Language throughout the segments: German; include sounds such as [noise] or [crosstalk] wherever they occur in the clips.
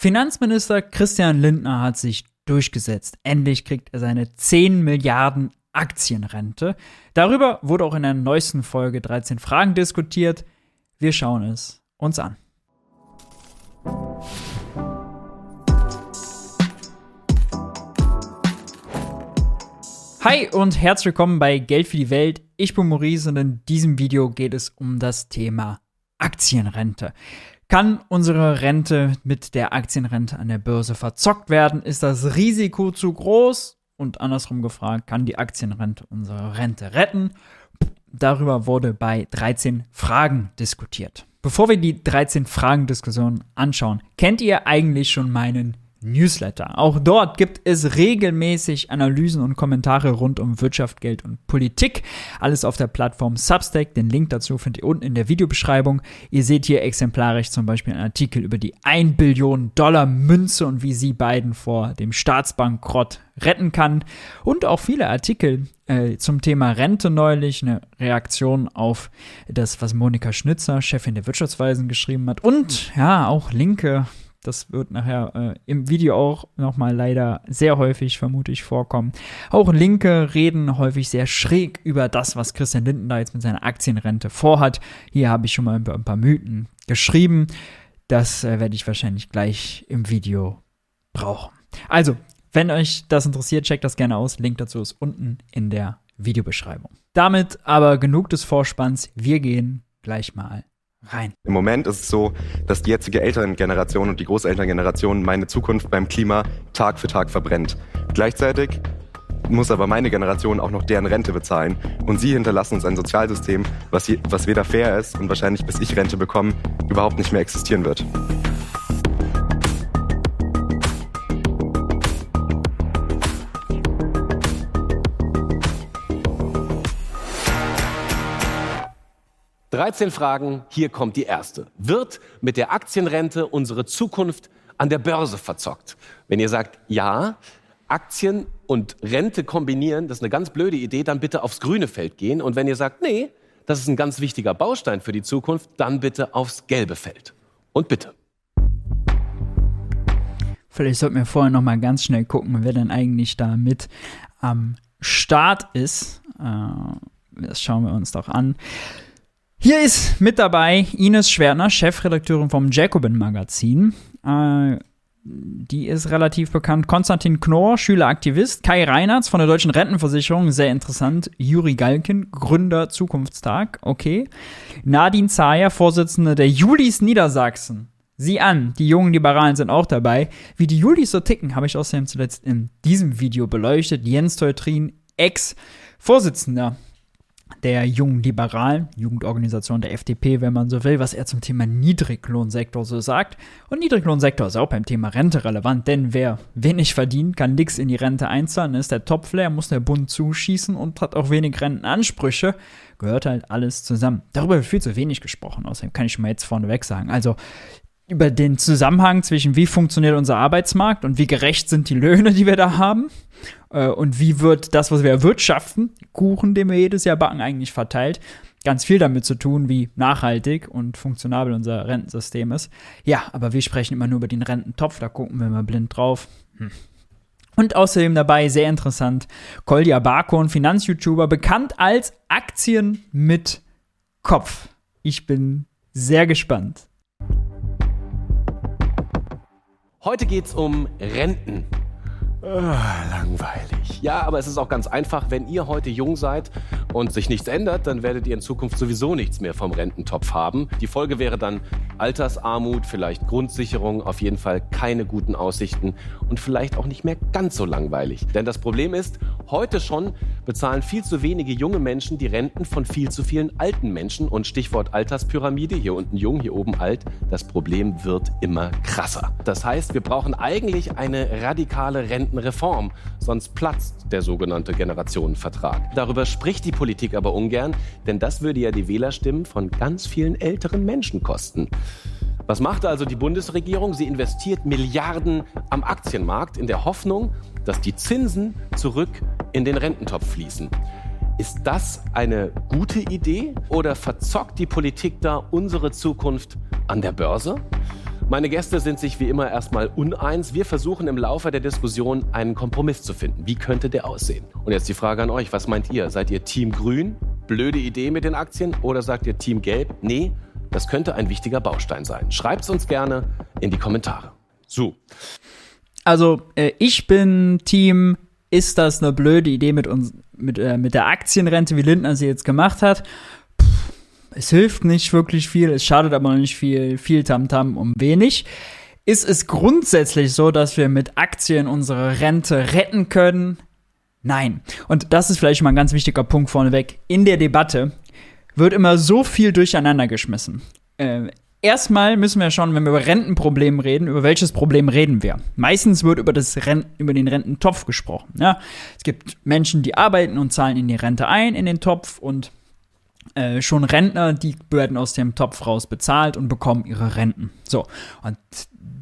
Finanzminister Christian Lindner hat sich durchgesetzt. Endlich kriegt er seine 10 Milliarden Aktienrente. Darüber wurde auch in der neuesten Folge 13 Fragen diskutiert. Wir schauen es uns an. Hi und herzlich willkommen bei Geld für die Welt. Ich bin Maurice und in diesem Video geht es um das Thema Aktienrente. Kann unsere Rente mit der Aktienrente an der Börse verzockt werden? Ist das Risiko zu groß? Und andersrum gefragt, kann die Aktienrente unsere Rente retten? Darüber wurde bei 13 Fragen diskutiert. Bevor wir die 13 Fragen-Diskussion anschauen, kennt ihr eigentlich schon meinen Newsletter. Auch dort gibt es regelmäßig Analysen und Kommentare rund um Wirtschaft, Geld und Politik. Alles auf der Plattform Substack. Den Link dazu findet ihr unten in der Videobeschreibung. Ihr seht hier exemplarisch zum Beispiel einen Artikel über die 1 Billion Dollar Münze und wie sie beiden vor dem Staatsbankrott retten kann. Und auch viele Artikel äh, zum Thema Rente neulich, eine Reaktion auf das, was Monika Schnitzer, Chefin der Wirtschaftsweisen, geschrieben hat. Und ja, auch Linke das wird nachher äh, im Video auch nochmal leider sehr häufig, vermutlich, vorkommen. Auch Linke reden häufig sehr schräg über das, was Christian Linden da jetzt mit seiner Aktienrente vorhat. Hier habe ich schon mal ein paar Mythen geschrieben. Das äh, werde ich wahrscheinlich gleich im Video brauchen. Also, wenn euch das interessiert, checkt das gerne aus. Link dazu ist unten in der Videobeschreibung. Damit aber genug des Vorspanns. Wir gehen gleich mal rein. Im Moment ist es so, dass die jetzige Elterngeneration und die Großelterngeneration meine Zukunft beim Klima Tag für Tag verbrennt. Gleichzeitig muss aber meine Generation auch noch deren Rente bezahlen. Und sie hinterlassen uns ein Sozialsystem, was, was weder fair ist und wahrscheinlich bis ich Rente bekomme, überhaupt nicht mehr existieren wird. 13 Fragen, hier kommt die erste. Wird mit der Aktienrente unsere Zukunft an der Börse verzockt? Wenn ihr sagt, ja, Aktien und Rente kombinieren, das ist eine ganz blöde Idee, dann bitte aufs grüne Feld gehen. Und wenn ihr sagt, nee, das ist ein ganz wichtiger Baustein für die Zukunft, dann bitte aufs gelbe Feld. Und bitte. Vielleicht sollten wir vorher noch mal ganz schnell gucken, wer denn eigentlich da mit am Start ist. Äh, das schauen wir uns doch an. Hier ist mit dabei Ines Schwertner, Chefredakteurin vom Jacobin Magazin. Äh, die ist relativ bekannt. Konstantin Knorr, Schüleraktivist. Kai Reinertz von der Deutschen Rentenversicherung, sehr interessant. Juri Galkin, Gründer Zukunftstag, okay. Nadine Zayer, Vorsitzende der Julis Niedersachsen. Sieh an, die jungen Liberalen sind auch dabei. Wie die Julis so ticken, habe ich außerdem zuletzt in diesem Video beleuchtet. Jens Teutrin, Ex-Vorsitzender der jungen Liberalen, Jugendorganisation der FDP, wenn man so will, was er zum Thema Niedriglohnsektor so sagt. Und Niedriglohnsektor ist auch beim Thema Rente relevant, denn wer wenig verdient, kann nichts in die Rente einzahlen, ist der Topflair, muss der Bund zuschießen und hat auch wenig Rentenansprüche. Gehört halt alles zusammen. Darüber wird viel zu wenig gesprochen, außerdem kann ich schon mal jetzt vorneweg sagen. Also über den Zusammenhang zwischen wie funktioniert unser Arbeitsmarkt und wie gerecht sind die Löhne, die wir da haben äh, und wie wird das, was wir erwirtschaften, Kuchen, den wir jedes Jahr backen, eigentlich verteilt. Ganz viel damit zu tun, wie nachhaltig und funktionabel unser Rentensystem ist. Ja, aber wir sprechen immer nur über den Rententopf, da gucken wir mal blind drauf. Hm. Und außerdem dabei, sehr interessant, Kolja Barko, ein Finanz-YouTuber, bekannt als Aktien mit Kopf. Ich bin sehr gespannt. Heute geht es um Renten. Ah, langweilig. Ja, aber es ist auch ganz einfach. Wenn ihr heute jung seid und sich nichts ändert, dann werdet ihr in Zukunft sowieso nichts mehr vom Rententopf haben. Die Folge wäre dann Altersarmut, vielleicht Grundsicherung, auf jeden Fall keine guten Aussichten und vielleicht auch nicht mehr ganz so langweilig. Denn das Problem ist, heute schon bezahlen viel zu wenige junge Menschen die Renten von viel zu vielen alten Menschen. Und Stichwort Alterspyramide, hier unten jung, hier oben alt, das Problem wird immer krasser. Das heißt, wir brauchen eigentlich eine radikale Renten Rentenreform, sonst platzt der sogenannte Generationenvertrag. Darüber spricht die Politik aber ungern, denn das würde ja die Wählerstimmen von ganz vielen älteren Menschen kosten. Was macht also die Bundesregierung? Sie investiert Milliarden am Aktienmarkt in der Hoffnung, dass die Zinsen zurück in den Rententopf fließen. Ist das eine gute Idee oder verzockt die Politik da unsere Zukunft an der Börse? Meine Gäste sind sich wie immer erstmal uneins. Wir versuchen im Laufe der Diskussion einen Kompromiss zu finden. Wie könnte der aussehen? Und jetzt die Frage an euch, was meint ihr? Seid ihr Team Grün? Blöde Idee mit den Aktien? Oder sagt ihr Team Gelb? Nee, das könnte ein wichtiger Baustein sein. Schreibt es uns gerne in die Kommentare. So. Also, äh, ich bin Team, ist das eine blöde Idee mit uns, mit, äh, mit der Aktienrente, wie Lindner sie jetzt gemacht hat? es hilft nicht wirklich viel, es schadet aber nicht viel, viel Tamtam -Tam um wenig. Ist es grundsätzlich so, dass wir mit Aktien unsere Rente retten können? Nein. Und das ist vielleicht mal ein ganz wichtiger Punkt vorneweg. In der Debatte wird immer so viel durcheinander geschmissen. Äh, erstmal müssen wir schauen, wenn wir über Rentenprobleme reden, über welches Problem reden wir? Meistens wird über, das Rent über den Rententopf gesprochen. Ja? Es gibt Menschen, die arbeiten und zahlen in die Rente ein, in den Topf und äh, schon Rentner, die werden aus dem Topf raus bezahlt und bekommen ihre Renten. So, und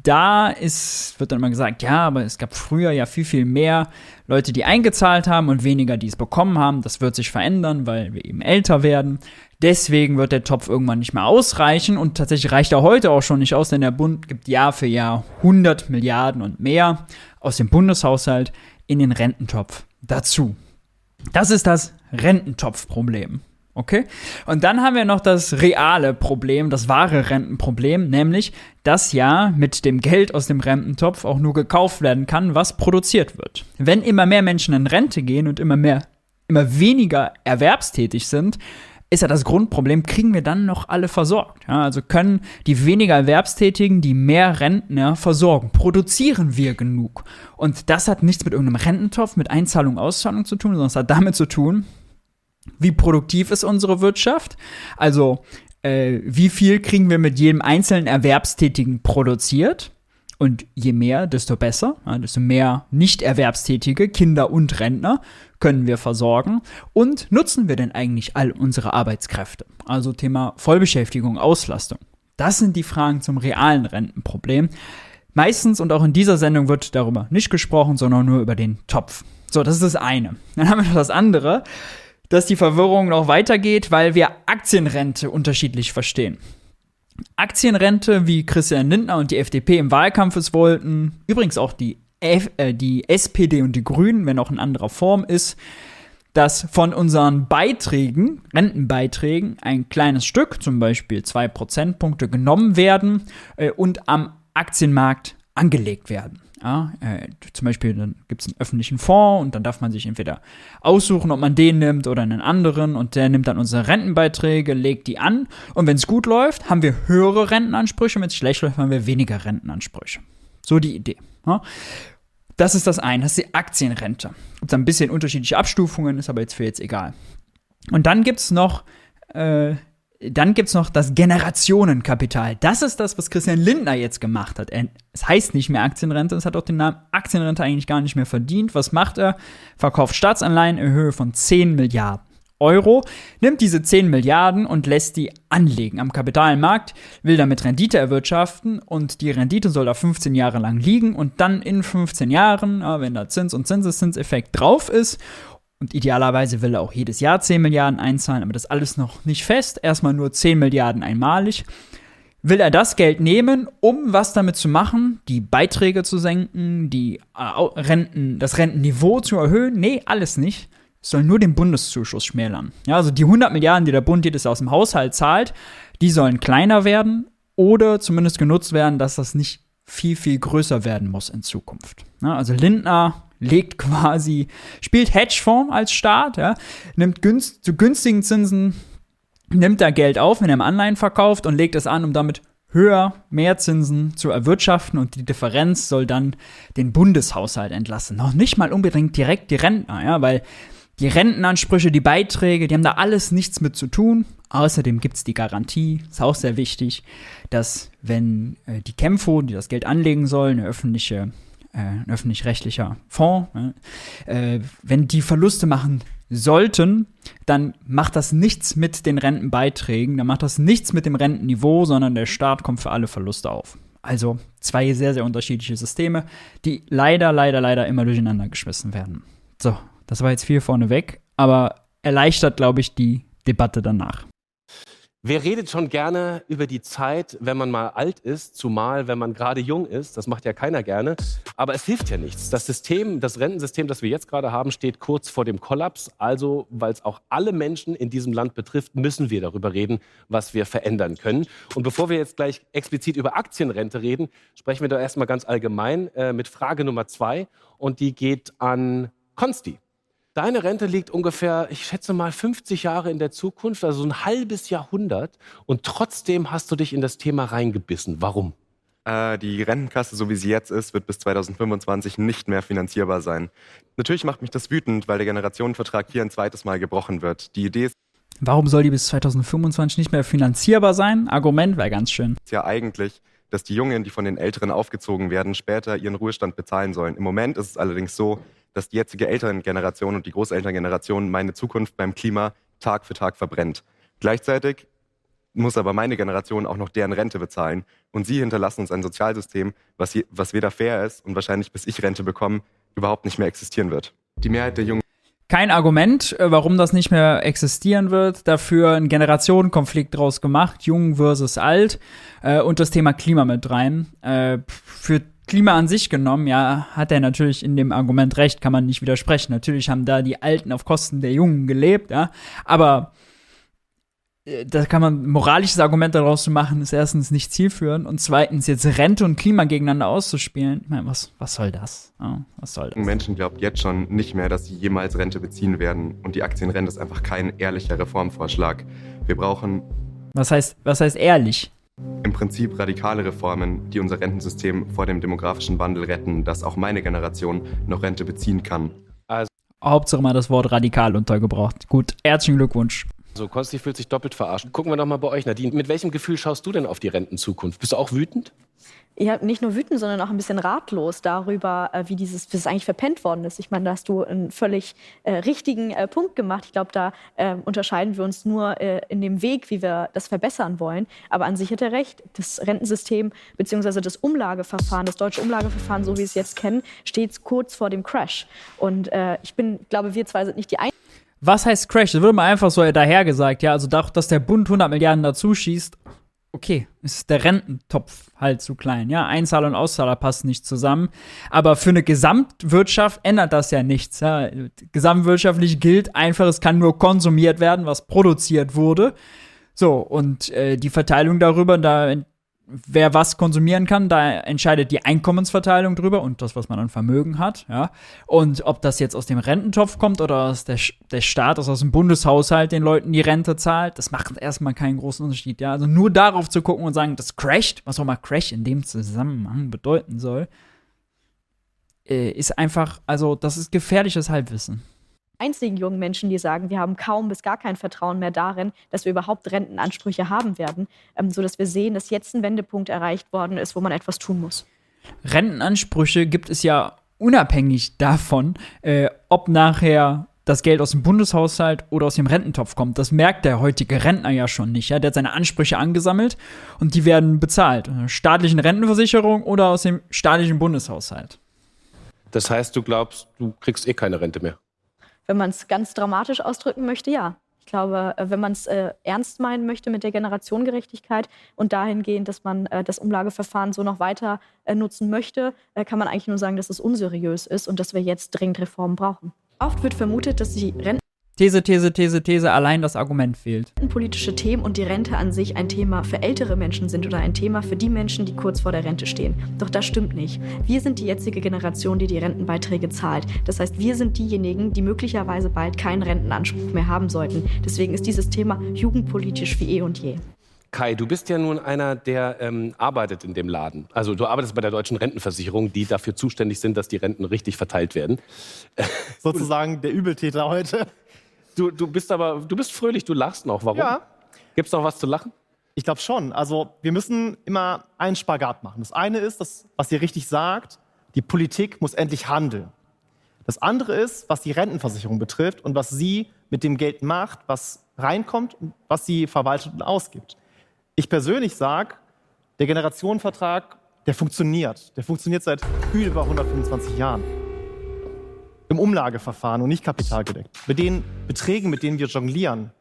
da ist, wird dann immer gesagt, ja, aber es gab früher ja viel, viel mehr Leute, die eingezahlt haben und weniger, die es bekommen haben. Das wird sich verändern, weil wir eben älter werden. Deswegen wird der Topf irgendwann nicht mehr ausreichen und tatsächlich reicht er heute auch schon nicht aus, denn der Bund gibt Jahr für Jahr 100 Milliarden und mehr aus dem Bundeshaushalt in den Rententopf dazu. Das ist das Rententopfproblem. Okay? Und dann haben wir noch das reale Problem, das wahre Rentenproblem, nämlich, dass ja mit dem Geld aus dem Rententopf auch nur gekauft werden kann, was produziert wird. Wenn immer mehr Menschen in Rente gehen und immer mehr, immer weniger erwerbstätig sind, ist ja das Grundproblem, kriegen wir dann noch alle versorgt? Ja, also können die weniger Erwerbstätigen die mehr Rentner versorgen? Produzieren wir genug? Und das hat nichts mit irgendeinem Rententopf, mit Einzahlung, Auszahlung zu tun, sondern es hat damit zu tun, wie produktiv ist unsere Wirtschaft? Also, äh, wie viel kriegen wir mit jedem einzelnen Erwerbstätigen produziert? Und je mehr, desto besser. Ja, desto mehr Nicht-Erwerbstätige, Kinder und Rentner können wir versorgen. Und nutzen wir denn eigentlich all unsere Arbeitskräfte? Also Thema Vollbeschäftigung, Auslastung. Das sind die Fragen zum realen Rentenproblem. Meistens und auch in dieser Sendung wird darüber nicht gesprochen, sondern nur über den Topf. So, das ist das eine. Dann haben wir noch das andere dass die Verwirrung noch weitergeht, weil wir Aktienrente unterschiedlich verstehen. Aktienrente, wie Christian Lindner und die FDP im Wahlkampf es wollten, übrigens auch die, F äh, die SPD und die Grünen, wenn auch in anderer Form ist, dass von unseren Beiträgen, Rentenbeiträgen, ein kleines Stück, zum Beispiel zwei Prozentpunkte, genommen werden äh, und am Aktienmarkt angelegt werden. Ja, äh, zum Beispiel dann gibt es einen öffentlichen Fonds und dann darf man sich entweder aussuchen, ob man den nimmt oder einen anderen und der nimmt dann unsere Rentenbeiträge, legt die an und wenn es gut läuft, haben wir höhere Rentenansprüche, wenn es schlecht läuft, haben wir weniger Rentenansprüche. So die Idee. Ja. Das ist das eine, das ist die Aktienrente. Gibt ein bisschen unterschiedliche Abstufungen, ist aber jetzt für jetzt egal. Und dann gibt es noch äh, dann gibt's noch das Generationenkapital. Das ist das, was Christian Lindner jetzt gemacht hat. Es heißt nicht mehr Aktienrente, es hat auch den Namen Aktienrente eigentlich gar nicht mehr verdient. Was macht er? Verkauft Staatsanleihen in Höhe von 10 Milliarden. Euro, nimmt diese 10 Milliarden und lässt die anlegen am Kapitalmarkt, will damit Rendite erwirtschaften und die Rendite soll da 15 Jahre lang liegen und dann in 15 Jahren, wenn da Zins- und Zinseszinseffekt drauf ist und idealerweise will er auch jedes Jahr 10 Milliarden einzahlen, aber das alles noch nicht fest. Erstmal nur 10 Milliarden einmalig. Will er das Geld nehmen, um was damit zu machen? Die Beiträge zu senken, die äh, Renten, das Rentenniveau zu erhöhen? Nee, alles nicht. Es soll nur den Bundeszuschuss schmälern. Ja, also die 100 Milliarden, die der Bund jedes Jahr aus dem Haushalt zahlt, die sollen kleiner werden oder zumindest genutzt werden, dass das nicht viel, viel größer werden muss in Zukunft. Ja, also Lindner legt quasi, spielt Hedgefonds als Staat, ja, nimmt günst, zu günstigen Zinsen, nimmt da Geld auf, wenn er im Anleihen verkauft und legt es an, um damit höher, mehr Zinsen zu erwirtschaften und die Differenz soll dann den Bundeshaushalt entlassen. Noch nicht mal unbedingt direkt die Rentner, ja, weil die Rentenansprüche, die Beiträge, die haben da alles nichts mit zu tun. Außerdem gibt es die Garantie, ist auch sehr wichtig, dass wenn äh, die Kämpfe, die das Geld anlegen sollen, eine öffentliche ein öffentlich-rechtlicher Fonds, äh, wenn die Verluste machen sollten, dann macht das nichts mit den Rentenbeiträgen, dann macht das nichts mit dem Rentenniveau, sondern der Staat kommt für alle Verluste auf. Also zwei sehr, sehr unterschiedliche Systeme, die leider, leider, leider immer durcheinander geschmissen werden. So, das war jetzt viel vorneweg, aber erleichtert, glaube ich, die Debatte danach. Wer redet schon gerne über die Zeit, wenn man mal alt ist, zumal wenn man gerade jung ist? Das macht ja keiner gerne. Aber es hilft ja nichts. Das System, das Rentensystem, das wir jetzt gerade haben, steht kurz vor dem Kollaps. Also, weil es auch alle Menschen in diesem Land betrifft, müssen wir darüber reden, was wir verändern können. Und bevor wir jetzt gleich explizit über Aktienrente reden, sprechen wir da erstmal ganz allgemein äh, mit Frage Nummer zwei. Und die geht an Konsti. Deine Rente liegt ungefähr, ich schätze mal, 50 Jahre in der Zukunft, also ein halbes Jahrhundert. Und trotzdem hast du dich in das Thema reingebissen. Warum? Äh, die Rentenkasse, so wie sie jetzt ist, wird bis 2025 nicht mehr finanzierbar sein. Natürlich macht mich das wütend, weil der Generationenvertrag hier ein zweites Mal gebrochen wird. Die Idee ist Warum soll die bis 2025 nicht mehr finanzierbar sein? Argument wäre ganz schön. ja eigentlich, dass die Jungen, die von den Älteren aufgezogen werden, später ihren Ruhestand bezahlen sollen. Im Moment ist es allerdings so, dass die jetzige Elterngeneration und die Großelterngeneration meine Zukunft beim Klima Tag für Tag verbrennt. Gleichzeitig muss aber meine Generation auch noch deren Rente bezahlen. Und sie hinterlassen uns ein Sozialsystem, was, je, was weder fair ist und wahrscheinlich bis ich Rente bekomme, überhaupt nicht mehr existieren wird. Die Mehrheit der Jungen Kein Argument, äh, warum das nicht mehr existieren wird. Dafür ein Generationenkonflikt draus gemacht, jung versus alt äh, und das Thema Klima mit rein. Äh, für Klima an sich genommen, ja, hat er natürlich in dem Argument recht, kann man nicht widersprechen. Natürlich haben da die Alten auf Kosten der Jungen gelebt, ja, aber äh, da kann man moralisches Argument daraus zu machen, ist erstens nicht zielführend und zweitens jetzt Rente und Klima gegeneinander auszuspielen. Ich meine, was, was soll das? Ja, was soll das? Menschen glaubt jetzt schon nicht mehr, dass sie jemals Rente beziehen werden. Und die Aktienrente ist einfach kein ehrlicher Reformvorschlag. Wir brauchen Was heißt, was heißt ehrlich? Im Prinzip radikale Reformen, die unser Rentensystem vor dem demografischen Wandel retten, dass auch meine Generation noch Rente beziehen kann. Hauptsache mal das Wort radikal untergebracht. Gut, herzlichen Glückwunsch. So, Konsti fühlt sich doppelt verarscht. Gucken wir doch mal bei euch, Nadine. Mit welchem Gefühl schaust du denn auf die Rentenzukunft? Bist du auch wütend? Ja, nicht nur wütend, sondern auch ein bisschen ratlos darüber, äh, wie dieses, wie das eigentlich verpennt worden ist. Ich meine, da hast du einen völlig äh, richtigen äh, Punkt gemacht. Ich glaube, da äh, unterscheiden wir uns nur äh, in dem Weg, wie wir das verbessern wollen. Aber an sich hat er recht. Das Rentensystem bzw. das Umlageverfahren, das deutsche Umlageverfahren, so wie wir es jetzt kennen, steht kurz vor dem Crash. Und äh, ich bin, glaube, wir zwei sind nicht die Einzigen. Was heißt Crash? Das wurde mal einfach so dahergesagt, ja. Also, dass der Bund 100 Milliarden dazu schießt, okay, ist der Rententopf halt zu klein, ja. Einzahler und Auszahler passen nicht zusammen. Aber für eine Gesamtwirtschaft ändert das ja nichts, ja. Gesamtwirtschaftlich gilt einfach, es kann nur konsumiert werden, was produziert wurde. So, und äh, die Verteilung darüber, da wer was konsumieren kann, da entscheidet die Einkommensverteilung drüber und das, was man an Vermögen hat, ja. Und ob das jetzt aus dem Rententopf kommt oder aus der, der Staat, also aus dem Bundeshaushalt den Leuten die Rente zahlt, das macht erstmal keinen großen Unterschied, ja. Also nur darauf zu gucken und sagen, das crasht, was auch mal Crash in dem Zusammenhang bedeuten soll, äh, ist einfach, also das ist gefährliches Halbwissen einzigen jungen Menschen, die sagen, wir haben kaum bis gar kein Vertrauen mehr darin, dass wir überhaupt Rentenansprüche haben werden, ähm, sodass wir sehen, dass jetzt ein Wendepunkt erreicht worden ist, wo man etwas tun muss. Rentenansprüche gibt es ja unabhängig davon, äh, ob nachher das Geld aus dem Bundeshaushalt oder aus dem Rententopf kommt. Das merkt der heutige Rentner ja schon nicht. Ja? Der hat seine Ansprüche angesammelt und die werden bezahlt. Staatlichen Rentenversicherung oder aus dem staatlichen Bundeshaushalt. Das heißt, du glaubst, du kriegst eh keine Rente mehr. Wenn man es ganz dramatisch ausdrücken möchte, ja. Ich glaube, äh, wenn man es äh, ernst meinen möchte mit der Generationengerechtigkeit und dahingehend, dass man äh, das Umlageverfahren so noch weiter äh, nutzen möchte, äh, kann man eigentlich nur sagen, dass es unseriös ist und dass wir jetzt dringend Reformen brauchen. Oft wird vermutet, dass die Renten These, These, These, These, allein das Argument fehlt. politische Themen und die Rente an sich ein Thema für ältere Menschen sind oder ein Thema für die Menschen, die kurz vor der Rente stehen. Doch das stimmt nicht. Wir sind die jetzige Generation, die die Rentenbeiträge zahlt. Das heißt, wir sind diejenigen, die möglicherweise bald keinen Rentenanspruch mehr haben sollten. Deswegen ist dieses Thema jugendpolitisch wie eh und je. Kai, du bist ja nun einer, der ähm, arbeitet in dem Laden. Also du arbeitest bei der deutschen Rentenversicherung, die dafür zuständig sind, dass die Renten richtig verteilt werden. Sozusagen der Übeltäter heute. Du, du bist aber, du bist fröhlich, du lachst noch. Warum? Ja. Gibt's noch was zu lachen? Ich glaube schon. Also wir müssen immer einen Spagat machen. Das eine ist, das, was ihr richtig sagt, die Politik muss endlich handeln. Das andere ist, was die Rentenversicherung betrifft und was sie mit dem Geld macht, was reinkommt und was sie verwaltet und ausgibt. Ich persönlich sage, der Generationenvertrag, der funktioniert. Der funktioniert seit über 125 Jahren. Im Umlageverfahren und nicht kapitalgedeckt. Mit den Beträgen, mit denen wir jonglieren,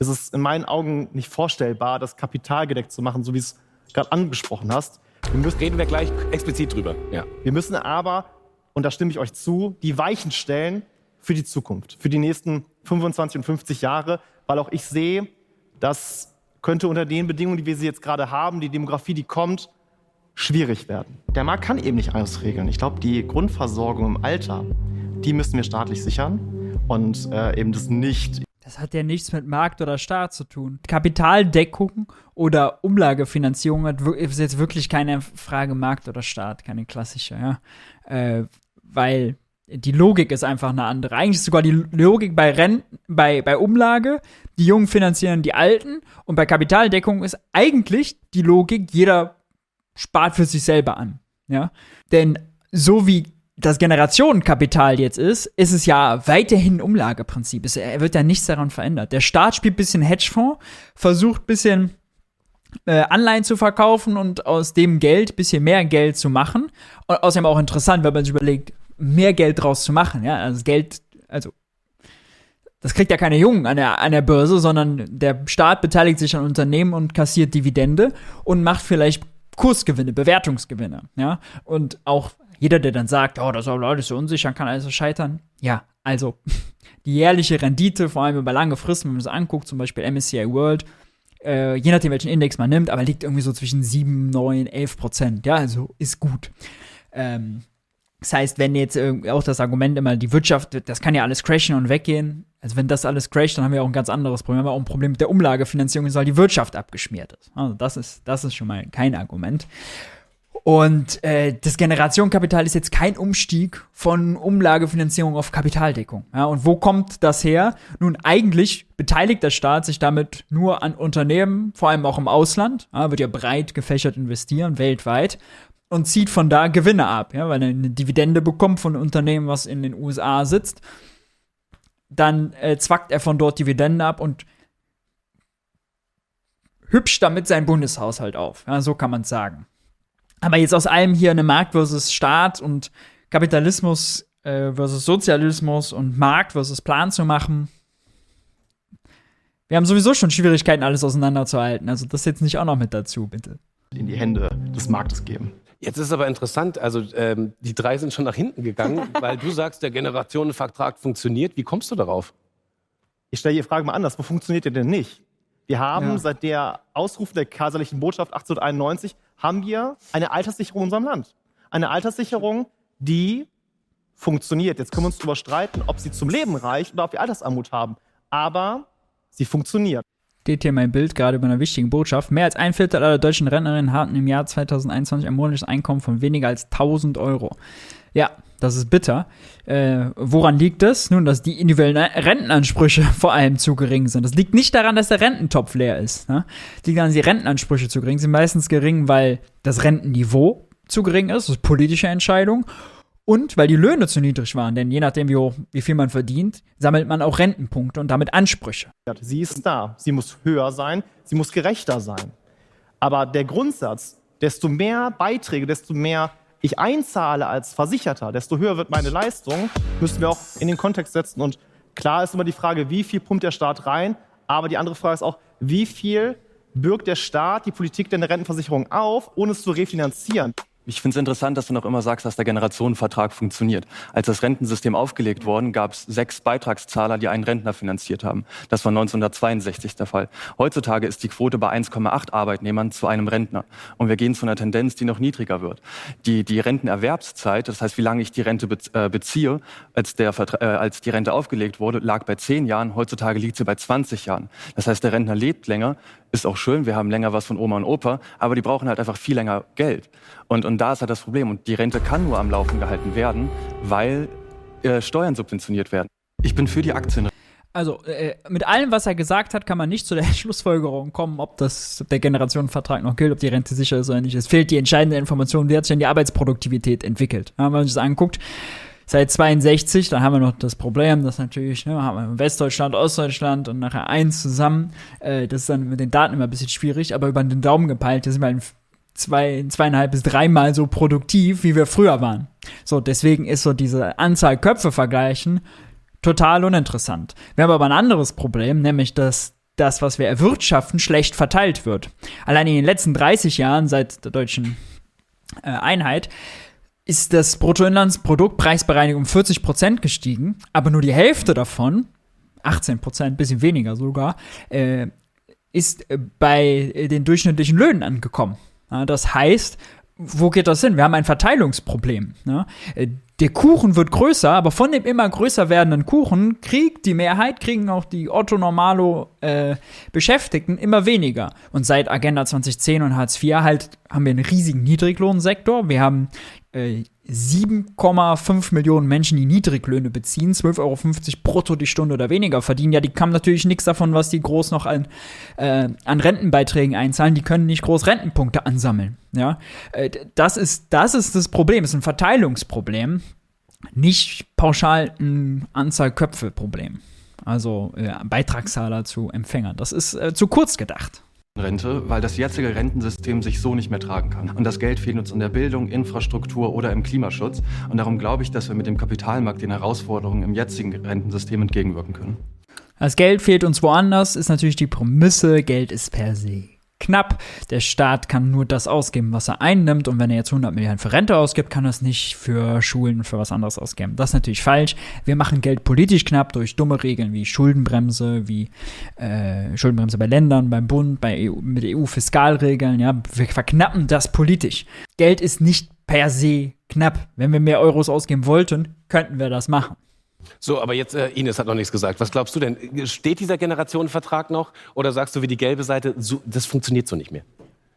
ist es in meinen Augen nicht vorstellbar, das Kapital gedeckt zu machen, so wie es gerade angesprochen hast. Wir müssen, Reden wir gleich explizit drüber. Ja. Wir müssen aber, und da stimme ich euch zu, die Weichen stellen für die Zukunft, für die nächsten 25 und 50 Jahre, weil auch ich sehe, das könnte unter den Bedingungen, die wir sie jetzt gerade haben, die Demografie, die kommt, schwierig werden. Der Markt kann eben nicht alles regeln. Ich glaube, die Grundversorgung im Alter, die müssen wir staatlich sichern und äh, eben das nicht das hat ja nichts mit Markt oder Staat zu tun. Kapitaldeckung oder Umlagefinanzierung ist jetzt wirklich keine Frage Markt oder Staat, keine klassische, ja. Äh, weil die Logik ist einfach eine andere. Eigentlich ist sogar die Logik bei Renten, bei, bei Umlage, die Jungen finanzieren die Alten und bei Kapitaldeckung ist eigentlich die Logik, jeder spart für sich selber an. Ja? Denn so wie das Generationenkapital jetzt ist, ist es ja weiterhin ein Umlageprinzip. Es wird ja nichts daran verändert. Der Staat spielt ein bisschen Hedgefonds, versucht ein bisschen äh, Anleihen zu verkaufen und aus dem Geld ein bisschen mehr Geld zu machen. Und außerdem auch interessant, wenn man sich überlegt, mehr Geld draus zu machen. Ja, also Geld, also das kriegt ja keine Jungen an der, an der Börse, sondern der Staat beteiligt sich an Unternehmen und kassiert Dividende und macht vielleicht Kursgewinne, Bewertungsgewinne. Ja, und auch jeder, der dann sagt, oh, das ist alles so unsicher, kann alles so scheitern. Ja, also [laughs] die jährliche Rendite, vor allem über lange Fristen, wenn man es anguckt, zum Beispiel MSCI World, äh, je nachdem, welchen Index man nimmt, aber liegt irgendwie so zwischen 7, 9, 11 Prozent. Ja, also ist gut. Ähm, das heißt, wenn jetzt auch das Argument immer, die Wirtschaft, das kann ja alles crashen und weggehen. Also wenn das alles crasht, dann haben wir auch ein ganz anderes Problem. Wir haben auch ein Problem mit der Umlagefinanzierung, weil die Wirtschaft abgeschmiert ist. Also das ist, das ist schon mal kein Argument. Und äh, das Generationenkapital ist jetzt kein Umstieg von Umlagefinanzierung auf Kapitaldeckung. Ja, und wo kommt das her? Nun, eigentlich beteiligt der Staat sich damit nur an Unternehmen, vor allem auch im Ausland. Ja, wird ja breit gefächert investieren, weltweit. Und zieht von da Gewinne ab, ja, weil er eine Dividende bekommt von Unternehmen, was in den USA sitzt. Dann äh, zwackt er von dort Dividende ab und hübscht damit sein Bundeshaushalt auf. Ja, so kann man sagen. Aber jetzt aus allem hier eine Markt versus Staat und Kapitalismus äh, versus Sozialismus und Markt versus Plan zu machen. Wir haben sowieso schon Schwierigkeiten, alles auseinanderzuhalten. Also das jetzt nicht auch noch mit dazu, bitte. In die Hände des Marktes geben. Jetzt ist aber interessant, also ähm, die drei sind schon nach hinten gegangen, [laughs] weil du sagst, der Generationenvertrag funktioniert. Wie kommst du darauf? Ich stelle die Frage mal anders, wo funktioniert der denn nicht? Wir haben ja. seit der Ausruf der kaiserlichen Botschaft 1891 haben wir eine Alterssicherung in unserem Land. Eine Alterssicherung, die funktioniert. Jetzt können wir uns darüber streiten, ob sie zum Leben reicht oder ob wir Altersarmut haben. Aber sie funktioniert. Steht hier mein Bild gerade über einer wichtigen Botschaft. Mehr als ein Viertel aller deutschen Rentnerinnen hatten im Jahr 2021 ein monatliches Einkommen von weniger als 1000 Euro. Ja, das ist bitter. Äh, woran liegt das? Nun, dass die individuellen Rentenansprüche [laughs] vor allem zu gering sind. Das liegt nicht daran, dass der Rententopf leer ist. Ne? Das liegt daran, dass die Rentenansprüche zu gering sind. Meistens gering, weil das Rentenniveau zu gering ist. Das ist politische Entscheidung. Und weil die Löhne zu niedrig waren. Denn je nachdem, wie, hoch, wie viel man verdient, sammelt man auch Rentenpunkte und damit Ansprüche. Sie ist da. Sie muss höher sein. Sie muss gerechter sein. Aber der Grundsatz, desto mehr Beiträge, desto mehr ich einzahle als Versicherter, desto höher wird meine Leistung, müssen wir auch in den Kontext setzen. Und klar ist immer die Frage, wie viel pumpt der Staat rein? Aber die andere Frage ist auch, wie viel bürgt der Staat die Politik der Rentenversicherung auf, ohne es zu refinanzieren? Ich finde es interessant, dass du noch immer sagst, dass der Generationenvertrag funktioniert. Als das Rentensystem aufgelegt worden, gab es sechs Beitragszahler, die einen Rentner finanziert haben. Das war 1962 der Fall. Heutzutage ist die Quote bei 1,8 Arbeitnehmern zu einem Rentner. Und wir gehen zu einer Tendenz, die noch niedriger wird. Die, die Rentenerwerbszeit, das heißt, wie lange ich die Rente äh, beziehe, als, der, äh, als die Rente aufgelegt wurde, lag bei 10 Jahren. Heutzutage liegt sie bei 20 Jahren. Das heißt, der Rentner lebt länger, ist auch schön, wir haben länger was von Oma und Opa, aber die brauchen halt einfach viel länger Geld. Und, und da ist halt das Problem. Und die Rente kann nur am Laufen gehalten werden, weil äh, Steuern subventioniert werden. Ich bin für die Aktien. Also, äh, mit allem, was er gesagt hat, kann man nicht zu der [laughs] Schlussfolgerung kommen, ob das der Generationenvertrag noch gilt, ob die Rente sicher ist oder nicht. Es fehlt die entscheidende Information, wie hat sich denn die Arbeitsproduktivität entwickelt. Ja, wenn man sich das anguckt, seit 62, dann haben wir noch das Problem, dass natürlich, ne, haben wir Westdeutschland, Ostdeutschland und nachher eins zusammen. Äh, das ist dann mit den Daten immer ein bisschen schwierig, aber über den Daumen gepeilt, das sind wir in zwei, zweieinhalb bis dreimal so produktiv, wie wir früher waren. So, deswegen ist so diese Anzahl Köpfe vergleichen total uninteressant. Wir haben aber ein anderes Problem, nämlich dass das, was wir erwirtschaften, schlecht verteilt wird. Allein in den letzten 30 Jahren seit der deutschen äh, Einheit ist das Bruttoinlandsprodukt preisbereinigt um 40 Prozent gestiegen, aber nur die Hälfte davon, 18 Prozent, bisschen weniger sogar, äh, ist bei den durchschnittlichen Löhnen angekommen. Ja, das heißt, wo geht das hin? Wir haben ein Verteilungsproblem. Ne? Der Kuchen wird größer, aber von dem immer größer werdenden Kuchen kriegt die Mehrheit, kriegen auch die Otto Normalo äh, Beschäftigten immer weniger. Und seit Agenda 2010 und Hartz IV halt haben wir einen riesigen Niedriglohnsektor. Wir haben äh, 7,5 Millionen Menschen, die Niedriglöhne beziehen, 12,50 Euro brutto die Stunde oder weniger verdienen. Ja, die haben natürlich nichts davon, was die groß noch an, äh, an Rentenbeiträgen einzahlen. Die können nicht groß Rentenpunkte ansammeln. Ja, äh, das, ist, das ist das Problem. Es ist ein Verteilungsproblem, nicht pauschal ein Anzahl Köpfe-Problem. Also äh, Beitragszahler zu Empfängern. Das ist äh, zu kurz gedacht. Rente, weil das jetzige Rentensystem sich so nicht mehr tragen kann. Und das Geld fehlt uns in der Bildung, Infrastruktur oder im Klimaschutz. Und darum glaube ich, dass wir mit dem Kapitalmarkt den Herausforderungen im jetzigen Rentensystem entgegenwirken können. Das Geld fehlt uns woanders, ist natürlich die Prämisse, Geld ist per se knapp. Der Staat kann nur das ausgeben, was er einnimmt. Und wenn er jetzt 100 Milliarden für Rente ausgibt, kann er es nicht für Schulen und für was anderes ausgeben. Das ist natürlich falsch. Wir machen Geld politisch knapp durch dumme Regeln wie Schuldenbremse, wie äh, Schuldenbremse bei Ländern, beim Bund, bei EU, mit EU-Fiskalregeln. Ja, wir verknappen das politisch. Geld ist nicht per se knapp. Wenn wir mehr Euros ausgeben wollten, könnten wir das machen. So, aber jetzt, äh, Ines hat noch nichts gesagt. Was glaubst du denn? Steht dieser Generationenvertrag noch? Oder sagst du wie die gelbe Seite, so, das funktioniert so nicht mehr?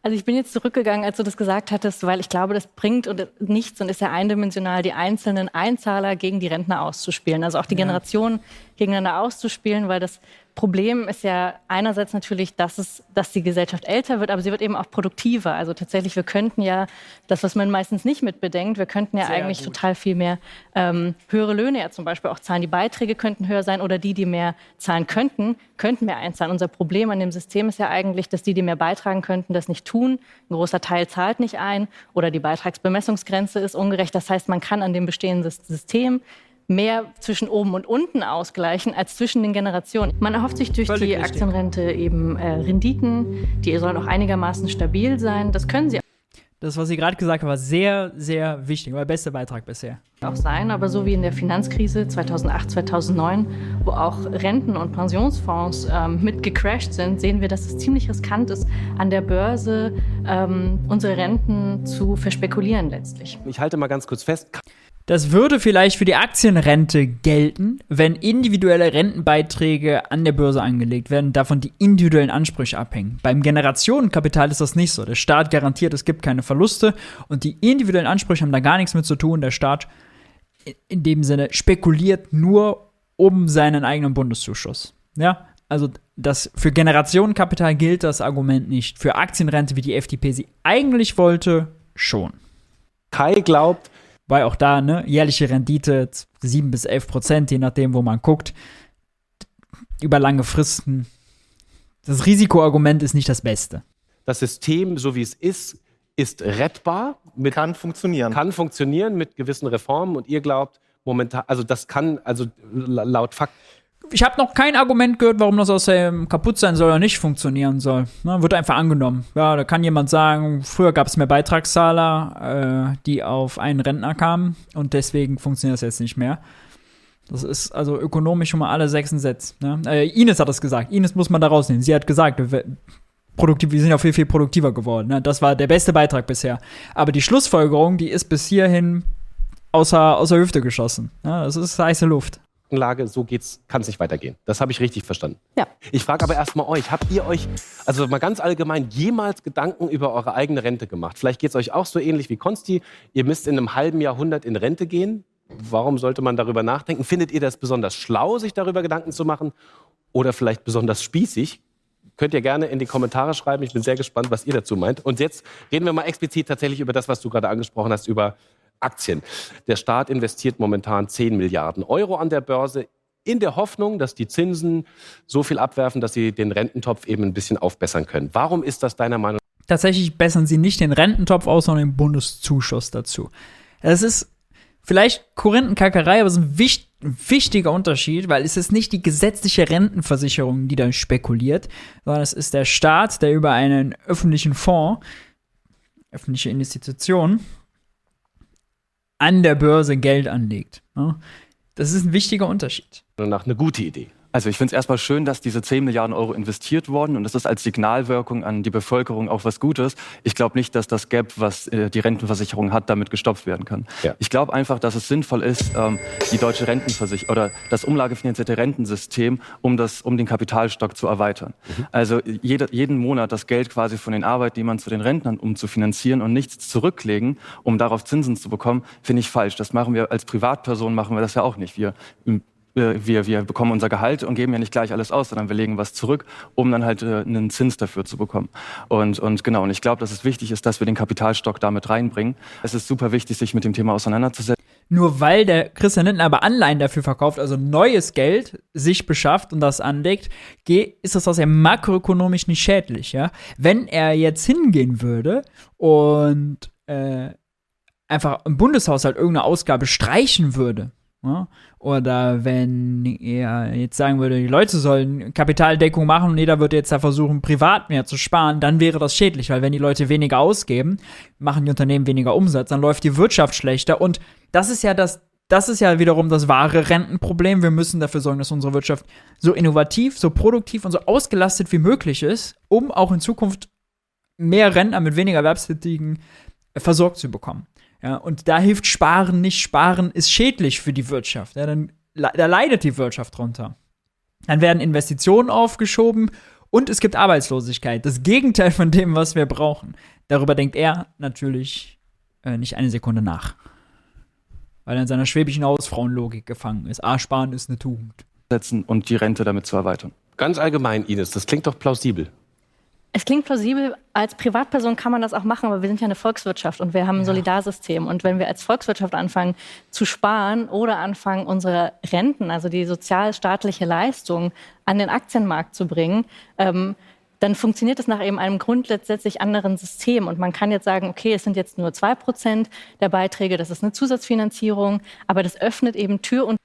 Also ich bin jetzt zurückgegangen, als du das gesagt hattest, weil ich glaube, das bringt und nichts und ist ja eindimensional, die einzelnen Einzahler gegen die Rentner auszuspielen. Also auch die ja. Generationen gegeneinander auszuspielen, weil das Problem ist ja einerseits natürlich, dass, es, dass die Gesellschaft älter wird, aber sie wird eben auch produktiver. Also tatsächlich, wir könnten ja, das, was man meistens nicht mitbedenkt, wir könnten ja Sehr eigentlich gut. total viel mehr ähm, höhere Löhne ja zum Beispiel auch zahlen. Die Beiträge könnten höher sein oder die, die mehr zahlen könnten, könnten mehr einzahlen. Unser Problem an dem System ist ja eigentlich, dass die, die mehr beitragen könnten, das nicht tun. Ein großer Teil zahlt nicht ein oder die Beitragsbemessungsgrenze ist ungerecht. Das heißt, man kann an dem bestehenden System mehr zwischen oben und unten ausgleichen als zwischen den Generationen. Man erhofft sich durch Völlig die richtig. Aktienrente eben äh, Renditen, die sollen auch einigermaßen stabil sein. Das können sie das, was sie gerade gesagt haben, war sehr, sehr wichtig. War der beste Beitrag bisher. Auch sein, aber so wie in der Finanzkrise 2008, 2009, wo auch Renten- und Pensionsfonds ähm, mit gecrashed sind, sehen wir, dass es ziemlich riskant ist, an der Börse ähm, unsere Renten zu verspekulieren letztlich. Ich halte mal ganz kurz fest. Das würde vielleicht für die Aktienrente gelten, wenn individuelle Rentenbeiträge an der Börse angelegt werden, davon die individuellen Ansprüche abhängen. Beim Generationenkapital ist das nicht so. Der Staat garantiert, es gibt keine Verluste und die individuellen Ansprüche haben da gar nichts mit zu tun. Der Staat in dem Sinne spekuliert nur um seinen eigenen Bundeszuschuss. Ja, also das für Generationenkapital gilt das Argument nicht. Für Aktienrente, wie die FDP sie eigentlich wollte, schon. Kai glaubt, weil auch da, ne, jährliche Rendite 7 bis 11 Prozent, je nachdem, wo man guckt, über lange Fristen. Das Risikoargument ist nicht das Beste. Das System, so wie es ist, ist rettbar. Mit, kann funktionieren. Kann funktionieren mit gewissen Reformen und ihr glaubt momentan, also das kann, also laut Fakt, ich habe noch kein Argument gehört, warum das aus dem kaputt sein soll oder nicht funktionieren soll. Ne, wird einfach angenommen. Ja, da kann jemand sagen, früher gab es mehr Beitragszahler, äh, die auf einen Rentner kamen und deswegen funktioniert das jetzt nicht mehr. Das ist also ökonomisch schon mal alle sechsten Sätze. Ne? Äh, Ines hat das gesagt. Ines muss man da rausnehmen. Sie hat gesagt, wir, produktiv, wir sind ja viel, viel produktiver geworden. Ne? Das war der beste Beitrag bisher. Aber die Schlussfolgerung, die ist bis hierhin außer, außer Hüfte geschossen. Ne? Das ist heiße Luft. Lage, so geht's, kann es nicht weitergehen. Das habe ich richtig verstanden. Ja. Ich frage aber erstmal euch, habt ihr euch, also mal ganz allgemein, jemals Gedanken über eure eigene Rente gemacht? Vielleicht geht es euch auch so ähnlich wie Konsti. Ihr müsst in einem halben Jahrhundert in Rente gehen. Warum sollte man darüber nachdenken? Findet ihr das besonders schlau, sich darüber Gedanken zu machen? Oder vielleicht besonders spießig? Könnt ihr gerne in die Kommentare schreiben. Ich bin sehr gespannt, was ihr dazu meint. Und jetzt reden wir mal explizit tatsächlich über das, was du gerade angesprochen hast, über Aktien. Der Staat investiert momentan 10 Milliarden Euro an der Börse in der Hoffnung, dass die Zinsen so viel abwerfen, dass sie den Rententopf eben ein bisschen aufbessern können. Warum ist das deiner Meinung Tatsächlich bessern sie nicht den Rententopf aus, sondern den Bundeszuschuss dazu. Es ist vielleicht Korinthenkackerei, aber es ist ein, wicht, ein wichtiger Unterschied, weil es ist nicht die gesetzliche Rentenversicherung, die da spekuliert, sondern es ist der Staat, der über einen öffentlichen Fonds, öffentliche Institution, an der Börse Geld anlegt. Ja? Das ist ein wichtiger Unterschied. Nach eine gute Idee. Also ich finde es erstmal schön, dass diese 10 Milliarden Euro investiert wurden und das ist als Signalwirkung an die Bevölkerung auch was Gutes. Ich glaube nicht, dass das Gap, was äh, die Rentenversicherung hat, damit gestopft werden kann. Ja. Ich glaube einfach, dass es sinnvoll ist, ähm, die deutsche Rentenversicherung oder das umlagefinanzierte Rentensystem, um, das, um den Kapitalstock zu erweitern. Also jeder, jeden Monat das Geld quasi von den Arbeitnehmern zu den Rentnern umzufinanzieren und nichts zurücklegen, um darauf Zinsen zu bekommen, finde ich falsch. Das machen wir als Privatperson, machen wir das ja auch nicht. Wir äh, wir, wir bekommen unser Gehalt und geben ja nicht gleich alles aus, sondern wir legen was zurück, um dann halt äh, einen Zins dafür zu bekommen. Und, und genau, und ich glaube, dass es wichtig ist, dass wir den Kapitalstock damit reinbringen. Es ist super wichtig, sich mit dem Thema auseinanderzusetzen. Nur weil der Christian Lindner aber Anleihen dafür verkauft, also neues Geld sich beschafft und das anlegt, ist das aus der makroökonomisch nicht schädlich, ja. Wenn er jetzt hingehen würde und äh, einfach im Bundeshaushalt irgendeine Ausgabe streichen würde, ja, oder wenn er jetzt sagen würde, die Leute sollen Kapitaldeckung machen und jeder würde jetzt da versuchen, privat mehr zu sparen, dann wäre das schädlich, weil wenn die Leute weniger ausgeben, machen die Unternehmen weniger Umsatz, dann läuft die Wirtschaft schlechter und das ist ja das, das ist ja wiederum das wahre Rentenproblem. Wir müssen dafür sorgen, dass unsere Wirtschaft so innovativ, so produktiv und so ausgelastet wie möglich ist, um auch in Zukunft mehr Rentner mit weniger Erwerbstätigen versorgt zu bekommen. Ja, und da hilft Sparen nicht. Sparen ist schädlich für die Wirtschaft. Ja, dann, da leidet die Wirtschaft drunter. Dann werden Investitionen aufgeschoben und es gibt Arbeitslosigkeit. Das Gegenteil von dem, was wir brauchen. Darüber denkt er natürlich äh, nicht eine Sekunde nach. Weil er in seiner schwäbischen Hausfrauenlogik gefangen ist. A, sparen ist eine Tugend. und die Rente damit zu erweitern. Ganz allgemein, Ines, das klingt doch plausibel. Es klingt plausibel, als Privatperson kann man das auch machen, aber wir sind ja eine Volkswirtschaft und wir haben ein Solidarsystem. Und wenn wir als Volkswirtschaft anfangen zu sparen oder anfangen, unsere Renten, also die sozialstaatliche Leistung, an den Aktienmarkt zu bringen, ähm, dann funktioniert das nach eben einem grundsätzlich anderen System. Und man kann jetzt sagen, okay, es sind jetzt nur zwei Prozent der Beiträge, das ist eine Zusatzfinanzierung, aber das öffnet eben Tür und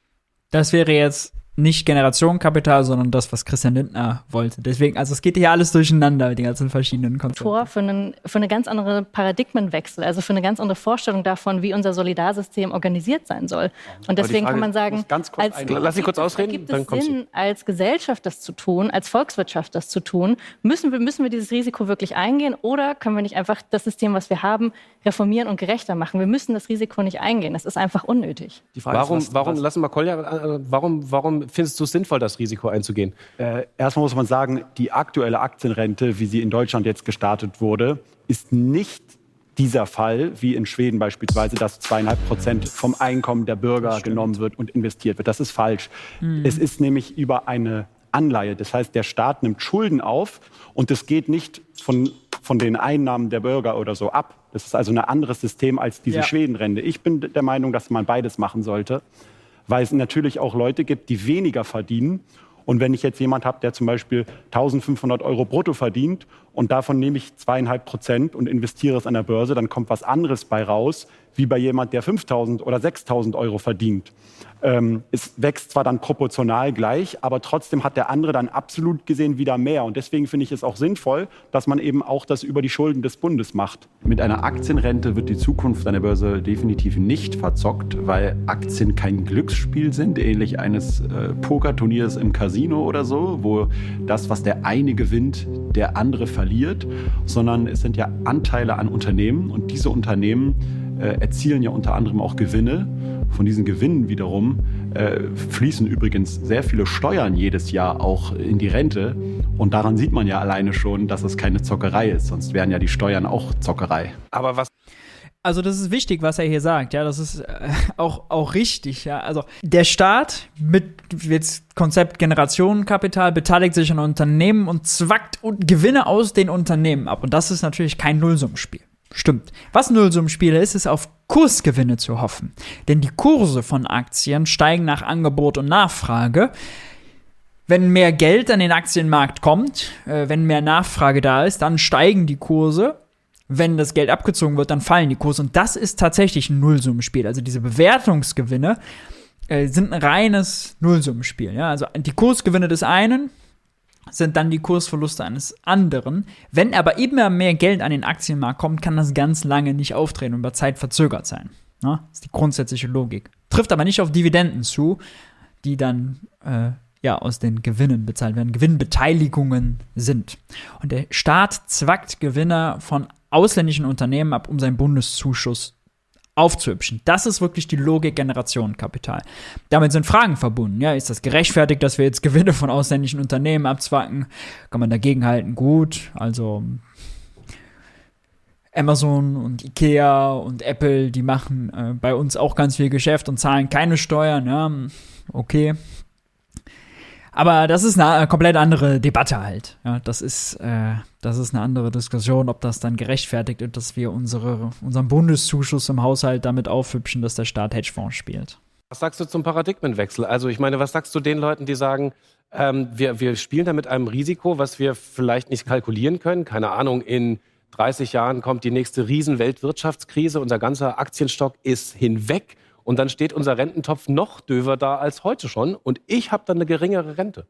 Das wäre jetzt nicht Generationenkapital, sondern das, was Christian Lindner wollte. Deswegen, also es geht hier alles durcheinander, die ganzen verschiedenen Konzepte. Tor für einen, für eine ganz andere Paradigmenwechsel, also für eine ganz andere Vorstellung davon, wie unser Solidarsystem organisiert sein soll. Und deswegen kann man sagen, muss ganz kurz als. Lass sie kurz ausreden, gibt dann es. Sinn, als Gesellschaft das zu tun, als Volkswirtschaft das zu tun, müssen wir, müssen wir dieses Risiko wirklich eingehen oder können wir nicht einfach das System, was wir haben, reformieren und gerechter machen? Wir müssen das Risiko nicht eingehen. Das ist einfach unnötig. Die Frage Warum, ist, was, warum, was, lass mal Kolja, warum, warum findest du es sinnvoll, das Risiko einzugehen? Äh, erstmal muss man sagen, die aktuelle Aktienrente, wie sie in Deutschland jetzt gestartet wurde, ist nicht dieser Fall, wie in Schweden beispielsweise, dass zweieinhalb Prozent vom Einkommen der Bürger genommen wird und investiert wird. Das ist falsch. Es ist nämlich über eine Anleihe. Das heißt, der Staat nimmt Schulden auf und es geht nicht von, von den Einnahmen der Bürger oder so ab. Das ist also ein anderes System als diese Ja. Schwedenrente. Ich bin der Meinung, dass man beides machen sollte, weil es natürlich auch Leute gibt, die weniger verdienen. Und wenn ich jetzt jemand habe, der zum Beispiel 1500 Euro brutto verdient und davon nehme ich zweieinhalb Prozent und investiere es an der Börse, dann kommt was anderes bei raus, wie bei jemand, der 5000 oder 6000 Euro verdient. Ähm, es wächst zwar dann proportional gleich, aber trotzdem hat der andere dann absolut gesehen wieder mehr. Und deswegen finde ich es auch sinnvoll, dass man eben auch das über die Schulden des Bundes macht. Mit einer Aktienrente wird die Zukunft an der Börse definitiv nicht verzockt, weil Aktien kein Glücksspiel sind, ähnlich eines äh, Pokerturniers im Casino oder so, wo das, was der eine gewinnt, der andere verliert, sondern es sind ja Anteile an Unternehmen und diese Unternehmen äh, erzielen ja unter anderem auch Gewinne. Von diesen Gewinnen wiederum äh, fließen übrigens sehr viele Steuern jedes Jahr auch in die Rente. Und daran sieht man ja alleine schon, dass es keine Zockerei ist. Sonst wären ja die Steuern auch Zockerei. Aber was Also das ist wichtig, was er hier sagt, ja, das ist äh, auch, auch richtig, ja. Also der Staat mit jetzt Konzept Generationenkapital beteiligt sich an Unternehmen und zwackt und Gewinne aus den Unternehmen ab. Und das ist natürlich kein Nullsummenspiel. Stimmt. Was Nullsummenspiele ist, ist auf Kursgewinne zu hoffen. Denn die Kurse von Aktien steigen nach Angebot und Nachfrage. Wenn mehr Geld an den Aktienmarkt kommt, äh, wenn mehr Nachfrage da ist, dann steigen die Kurse. wenn das Geld abgezogen wird, dann fallen die Kurse. Und das ist tatsächlich ein Nullsummenspiel. Also diese Bewertungsgewinne äh, sind ein reines Nullsummenspiel. Ja? Also die Kursgewinne des einen sind dann die Kursverluste eines anderen. Wenn aber immer mehr Geld an den Aktienmarkt kommt, kann das ganz lange nicht auftreten und über Zeit verzögert sein. Ja? Das ist die grundsätzliche Logik. Trifft aber nicht auf Dividenden zu, die dann äh, ja, aus den Gewinnen bezahlt werden, Gewinnbeteiligungen sind. Und der Staat zwackt Gewinner von ausländischen Unternehmen ab, um seinen Bundeszuschuss aufzuhübschen. Das ist wirklich die Logik Generationenkapital. Damit sind Fragen verbunden. Ja, ist das gerechtfertigt, dass wir jetzt Gewinne von ausländischen Unternehmen abzwacken? Kann man dagegen halten? Gut. Also Amazon und Ikea und Apple, die machen äh, bei uns auch ganz viel Geschäft und zahlen keine Steuern. Ja, okay. Aber das ist eine komplett andere Debatte halt. Ja, das ist, äh, das ist eine andere Diskussion, ob das dann gerechtfertigt ist, dass wir unsere, unseren Bundeszuschuss im Haushalt damit aufhübschen, dass der Staat Hedgefonds spielt. Was sagst du zum Paradigmenwechsel? Also ich meine, was sagst du den Leuten, die sagen, ähm, wir, wir spielen da mit einem Risiko, was wir vielleicht nicht kalkulieren können? Keine Ahnung, in 30 Jahren kommt die nächste Riesenweltwirtschaftskrise, unser ganzer Aktienstock ist hinweg und dann steht unser Rententopf noch döver da als heute schon. Und ich habe dann eine geringere Rente.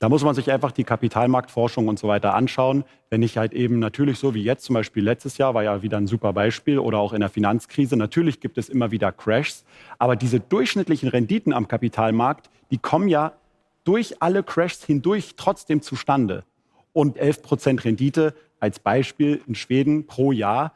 Da muss man sich einfach die Kapitalmarktforschung und so weiter anschauen. Wenn ich halt eben natürlich so wie jetzt zum Beispiel letztes Jahr war ja wieder ein super Beispiel oder auch in der Finanzkrise. Natürlich gibt es immer wieder Crashs, aber diese durchschnittlichen Renditen am Kapitalmarkt, die kommen ja durch alle Crashs hindurch trotzdem zustande. Und 11 Prozent Rendite als Beispiel in Schweden pro Jahr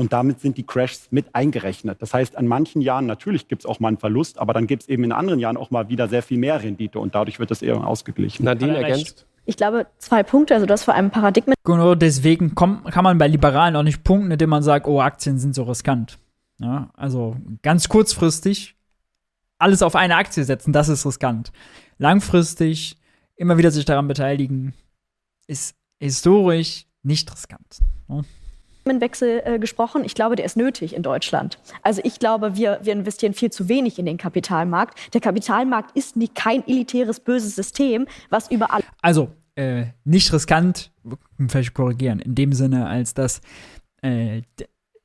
und damit sind die Crashs mit eingerechnet. Das heißt, an manchen Jahren natürlich gibt es auch mal einen Verlust, aber dann gibt es eben in anderen Jahren auch mal wieder sehr viel mehr Rendite und dadurch wird das eher ausgeglichen. Nadine ergänzt. Ich glaube, zwei Punkte. Also, das vor allem Paradigmen. Genau, deswegen kommt, kann man bei Liberalen auch nicht punkten, indem man sagt, oh, Aktien sind so riskant. Ja, also ganz kurzfristig alles auf eine Aktie setzen, das ist riskant. Langfristig immer wieder sich daran beteiligen, ist historisch nicht riskant. Ja. Wechsel äh, gesprochen. Ich glaube, der ist nötig in Deutschland. Also ich glaube, wir, wir investieren viel zu wenig in den Kapitalmarkt. Der Kapitalmarkt ist nicht kein elitäres, böses System, was überall. Also äh, nicht riskant, vielleicht korrigieren, in dem Sinne, als dass äh,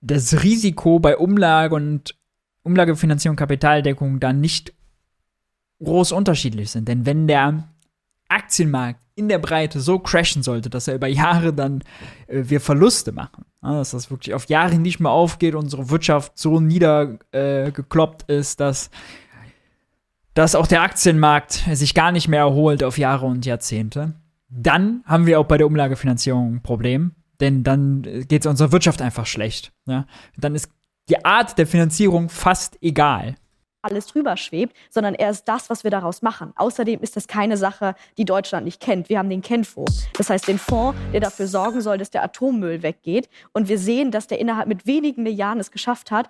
das Risiko bei Umlage und Umlagefinanzierung, Kapitaldeckung dann nicht groß unterschiedlich sind. Denn wenn der Aktienmarkt in der Breite so crashen sollte, dass er über Jahre dann äh, wir Verluste machen, ja, dass das wirklich auf Jahre nicht mehr aufgeht, unsere Wirtschaft so niedergekloppt äh, ist, dass, dass auch der Aktienmarkt sich gar nicht mehr erholt auf Jahre und Jahrzehnte, dann haben wir auch bei der Umlagefinanzierung ein Problem, denn dann geht es unserer Wirtschaft einfach schlecht. Ja? Dann ist die Art der Finanzierung fast egal alles drüber schwebt, sondern er ist das, was wir daraus machen. Außerdem ist das keine Sache, die Deutschland nicht kennt. Wir haben den Kennfonds. Das heißt, den Fonds, der dafür sorgen soll, dass der Atommüll weggeht. Und wir sehen, dass der innerhalb mit wenigen Milliarden es geschafft hat,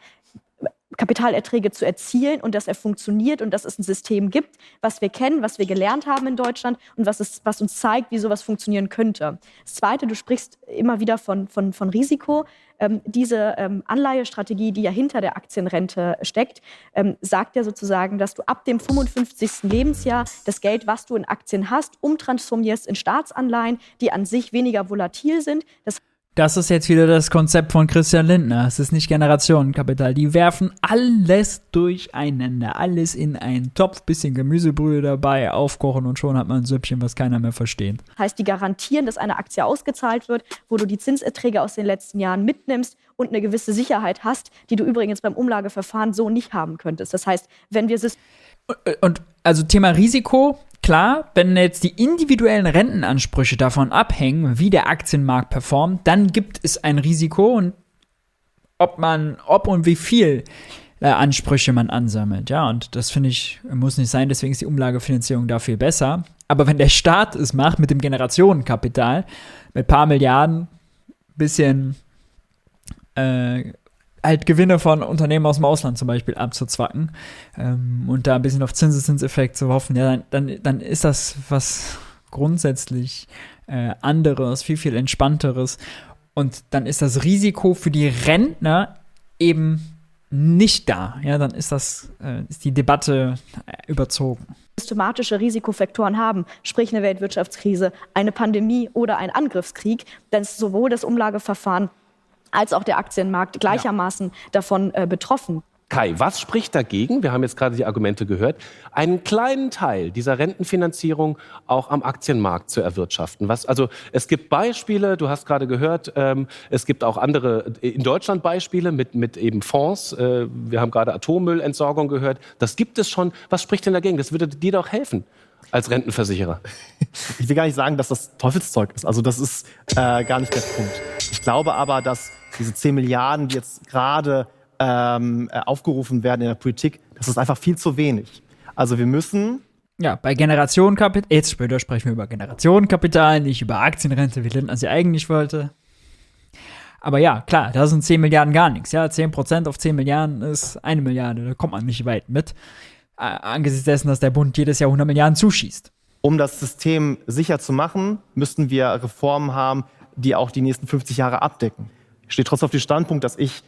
Kapitalerträge zu erzielen und dass er funktioniert und dass es ein System gibt, was wir kennen, was wir gelernt haben in Deutschland und was, es, was uns zeigt, wie sowas funktionieren könnte. Das Zweite, du sprichst immer wieder von, von, von Risiko. Ähm, diese ähm, Anleihestrategie, die ja hinter der Aktienrente steckt, ähm, sagt ja sozusagen, dass du ab dem 55. Lebensjahr das Geld, was du in Aktien hast, umtransformierst in Staatsanleihen, die an sich weniger volatil sind. Das das ist jetzt wieder das Konzept von Christian Lindner. Es ist nicht Generationenkapital. Die werfen alles durcheinander, alles in einen Topf, bisschen Gemüsebrühe dabei, aufkochen und schon hat man ein Süppchen, was keiner mehr versteht. Heißt, die garantieren, dass eine Aktie ausgezahlt wird, wo du die Zinserträge aus den letzten Jahren mitnimmst und eine gewisse Sicherheit hast, die du übrigens beim Umlageverfahren so nicht haben könntest. Das heißt, wenn wir es und also Thema Risiko, klar, wenn jetzt die individuellen Rentenansprüche davon abhängen, wie der Aktienmarkt performt, dann gibt es ein Risiko und ob man, ob und wie viel äh, Ansprüche man ansammelt. Ja, und das finde ich, muss nicht sein, deswegen ist die Umlagefinanzierung da viel besser. Aber wenn der Staat es macht mit dem Generationenkapital, mit paar Milliarden, bisschen äh, halt Gewinne von Unternehmen aus dem Ausland zum Beispiel abzuzwacken ähm, und da ein bisschen auf Zinseszinseffekt zu hoffen, ja, dann, dann, dann ist das was grundsätzlich äh, anderes, viel, viel entspannteres. Und dann ist das Risiko für die Rentner eben nicht da. Ja, dann ist das, äh, ist die Debatte äh, überzogen. Systematische Risikofaktoren haben, sprich eine Weltwirtschaftskrise, eine Pandemie oder ein Angriffskrieg, dann ist sowohl das Umlageverfahren als auch der Aktienmarkt gleichermaßen davon äh, betroffen. Kai, was spricht dagegen? Wir haben jetzt gerade die Argumente gehört, einen kleinen Teil dieser Rentenfinanzierung auch am Aktienmarkt zu erwirtschaften. Was, also es gibt Beispiele, du hast gerade gehört, ähm, es gibt auch andere in Deutschland Beispiele mit, mit eben Fonds. Äh, wir haben gerade Atommüllentsorgung gehört. Das gibt es schon. Was spricht denn dagegen? Das würde dir doch helfen als Rentenversicherer. Ich will gar nicht sagen, dass das Teufelszeug ist. Also das ist äh, gar nicht der Punkt. Ich glaube aber, dass diese 10 Milliarden, die jetzt gerade ähm, äh, aufgerufen werden in der Politik, das ist einfach viel zu wenig. Also wir müssen ja, bei Generationenkapital, jetzt später sprechen wir über Generationenkapital, nicht über Aktienrente, wie Lindner sie eigentlich wollte. Aber ja, klar, da sind 10 Milliarden gar nichts. Ja, 10% auf 10 Milliarden ist eine Milliarde, da kommt man nicht weit mit. Äh, angesichts dessen, dass der Bund jedes Jahr 100 Milliarden zuschießt. Um das System sicher zu machen, müssten wir Reformen haben, die auch die nächsten 50 Jahre abdecken. Ich stehe trotzdem auf dem Standpunkt, dass ich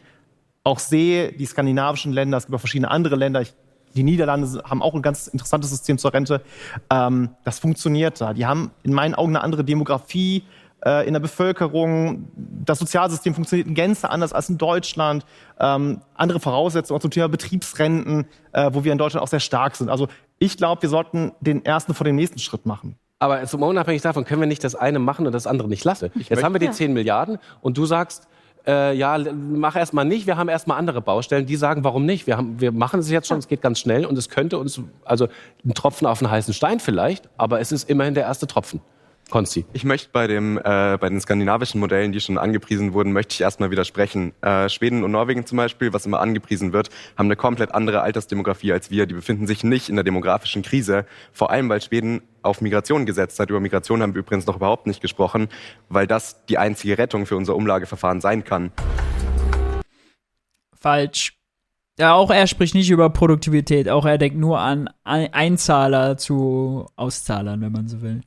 auch sehe, die skandinavischen Länder, es gibt auch verschiedene andere Länder, ich, die Niederlande haben auch ein ganz interessantes System zur Rente. Ähm, das funktioniert da. Die haben in meinen Augen eine andere Demografie äh, in der Bevölkerung. Das Sozialsystem funktioniert in Gänze anders als in Deutschland. Ähm, andere Voraussetzungen auch zum Thema Betriebsrenten, äh, wo wir in Deutschland auch sehr stark sind. Also ich glaube, wir sollten den ersten vor dem nächsten Schritt machen. Aber zum unabhängig davon können wir nicht das eine machen und das andere nicht lassen. Jetzt haben wir die ja. 10 Milliarden und du sagst, äh, ja, mach erstmal nicht, wir haben erstmal andere Baustellen. Die sagen, warum nicht? Wir, haben, wir machen es jetzt schon, es geht ganz schnell und es könnte uns, also ein Tropfen auf einen heißen Stein vielleicht, aber es ist immerhin der erste Tropfen. Konsti. Ich möchte bei, dem, äh, bei den skandinavischen Modellen, die schon angepriesen wurden, möchte ich erstmal widersprechen. Äh, Schweden und Norwegen zum Beispiel, was immer angepriesen wird, haben eine komplett andere Altersdemografie als wir. Die befinden sich nicht in der demografischen Krise. Vor allem, weil Schweden auf Migration gesetzt hat. Über Migration haben wir übrigens noch überhaupt nicht gesprochen, weil das die einzige Rettung für unser Umlageverfahren sein kann. Falsch. Ja, auch er spricht nicht über Produktivität, auch er denkt nur an Einzahler zu Auszahlern, wenn man so will.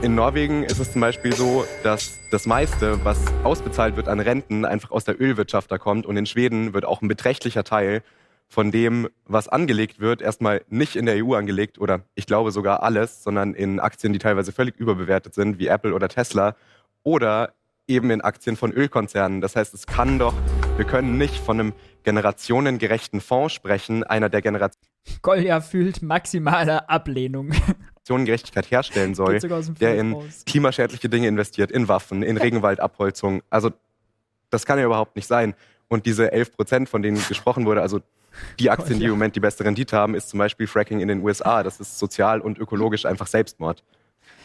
In Norwegen ist es zum Beispiel so, dass das meiste, was ausbezahlt wird an Renten, einfach aus der Ölwirtschaft da kommt. Und in Schweden wird auch ein beträchtlicher Teil von dem, was angelegt wird, erstmal nicht in der EU angelegt oder ich glaube sogar alles, sondern in Aktien, die teilweise völlig überbewertet sind, wie Apple oder Tesla oder eben in Aktien von Ölkonzernen. Das heißt, es kann doch, wir können nicht von einem generationengerechten Fonds sprechen, einer der Generationen. Kolja fühlt maximale Ablehnung. [laughs] Generationengerechtigkeit herstellen [laughs] soll, der in raus. klimaschädliche Dinge investiert, in Waffen, in [laughs] Regenwaldabholzung. Also das kann ja überhaupt nicht sein. Und diese 11 Prozent, von denen gesprochen wurde, also die [laughs] Aktien, die im Moment die beste Rendite haben, ist zum Beispiel Fracking in den USA. Das ist sozial und ökologisch einfach Selbstmord.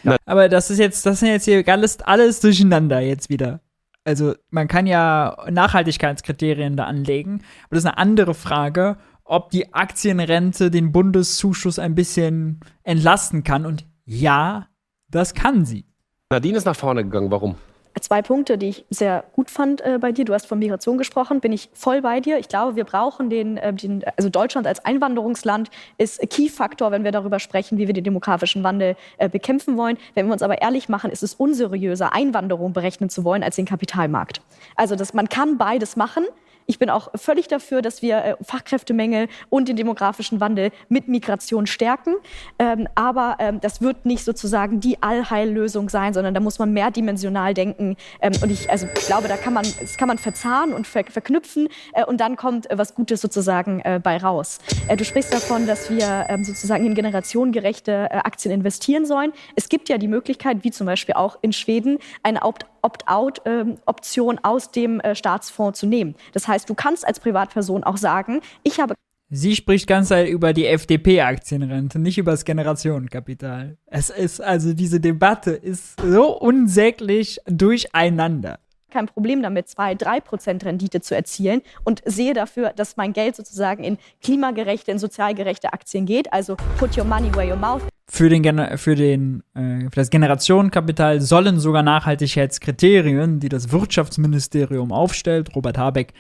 Ja. Aber das ist jetzt, das sind jetzt hier alles, alles durcheinander jetzt wieder. Also man kann ja Nachhaltigkeitskriterien da anlegen, aber das ist eine andere Frage, ob die Aktienrente den Bundeszuschuss ein bisschen entlasten kann. Und ja, das kann sie. Nadine ist nach vorne gegangen. Warum? Zwei Punkte, die ich sehr gut fand äh, bei dir. Du hast von Migration gesprochen, bin ich voll bei dir. Ich glaube, wir brauchen den, äh, den also Deutschland als Einwanderungsland ist Key-Faktor, wenn wir darüber sprechen, wie wir den demografischen Wandel äh, bekämpfen wollen. Wenn wir uns aber ehrlich machen, ist es unseriöser, Einwanderung berechnen zu wollen als den Kapitalmarkt. Also das, man kann beides machen. Ich bin auch völlig dafür, dass wir äh, Fachkräftemängel und den demografischen Wandel mit Migration stärken. Ähm, aber ähm, das wird nicht sozusagen die Allheillösung sein, sondern da muss man mehrdimensional denken. Ähm, und ich also, glaube, da kann man, das kann man verzahnen und ver verknüpfen äh, und dann kommt äh, was Gutes sozusagen bei raus. Du sprichst davon, dass wir sozusagen in generationengerechte Aktien investieren sollen. Es gibt ja die Möglichkeit, wie zum Beispiel auch in Schweden, eine Opt-out-Option ähm, aus dem Staatsfonds zu nehmen. Das heißt, du kannst als Privatperson auch sagen, ich habe Sie spricht ganz Zeit über die FDP-Aktienrente, nicht über das Generationenkapital. Es ist also diese Debatte ist so unsäglich durcheinander kein Problem damit, zwei, drei Prozent Rendite zu erzielen und sehe dafür, dass mein Geld sozusagen in klimagerechte, in sozialgerechte Aktien geht. Also put your money where your mouth. Für, den, für, den, äh, für das Generationenkapital sollen sogar Nachhaltigkeitskriterien, die das Wirtschaftsministerium aufstellt, Robert Habeck,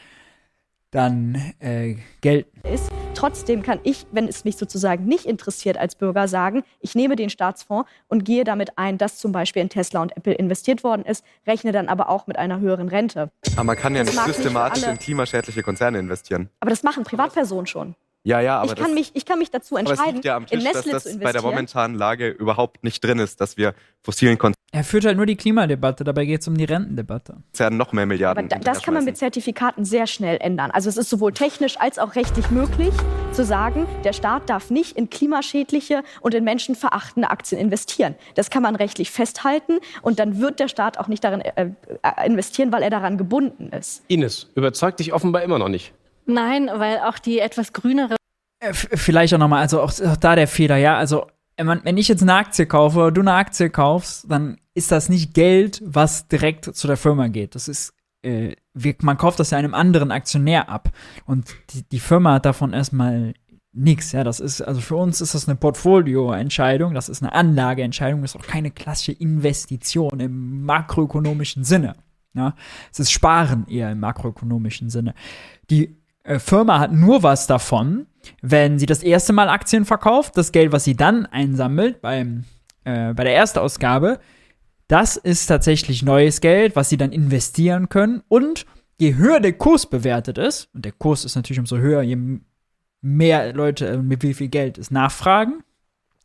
dann äh, gelten. Ist. Trotzdem kann ich, wenn es mich sozusagen nicht interessiert als Bürger, sagen, ich nehme den Staatsfonds und gehe damit ein, dass zum Beispiel in Tesla und Apple investiert worden ist, rechne dann aber auch mit einer höheren Rente. Aber man kann ja das nicht systematisch nicht in klimaschädliche Konzerne investieren. Aber das machen Privatpersonen schon. Ja, ja, aber ich, kann das, mich, ich kann mich dazu es entscheiden, ja am in Tisch, dass Nestle das zu bei investieren. der momentanen Lage überhaupt nicht drin ist, dass wir fossilen Er führt halt nur die Klimadebatte, dabei geht es um die Rentendebatte. Konzernen noch mehr Milliarden Aber da, das kann man mit. Zertifikaten sehr schnell ändern. Also es ist sowohl technisch als auch rechtlich möglich, zu sagen, der Staat darf nicht in klimaschädliche und in menschenverachtende Aktien investieren. Das kann man rechtlich festhalten und dann wird der Staat auch nicht darin äh, äh, investieren, weil er daran gebunden ist. Ines, überzeugt dich offenbar immer noch nicht. Nein, weil auch die etwas grünere Äh, Vielleicht auch nochmal, also auch, auch da der Fehler, ja. Also, wenn ich jetzt eine Aktie kaufe oder du eine Aktie kaufst, dann ist das nicht Geld, was direkt zu der Firma geht. Das ist, äh, wir, man kauft das ja einem anderen Aktionär ab. Und die, die Firma hat davon erstmal nichts. Ja, das ist, also für uns ist das eine Portfolioentscheidung, das ist eine Anlageentscheidung, das ist auch keine klassische Investition im makroökonomischen Sinne. Ja, es ist Sparen eher im makroökonomischen Sinne. Die Firma hat nur was davon, wenn sie das erste Mal Aktien verkauft, das Geld, was sie dann einsammelt beim, äh, bei der Erstausgabe, das ist tatsächlich neues Geld, was sie dann investieren können. Und je höher der Kurs bewertet ist, und der Kurs ist natürlich umso höher, je mehr Leute äh, mit wie viel Geld es nachfragen,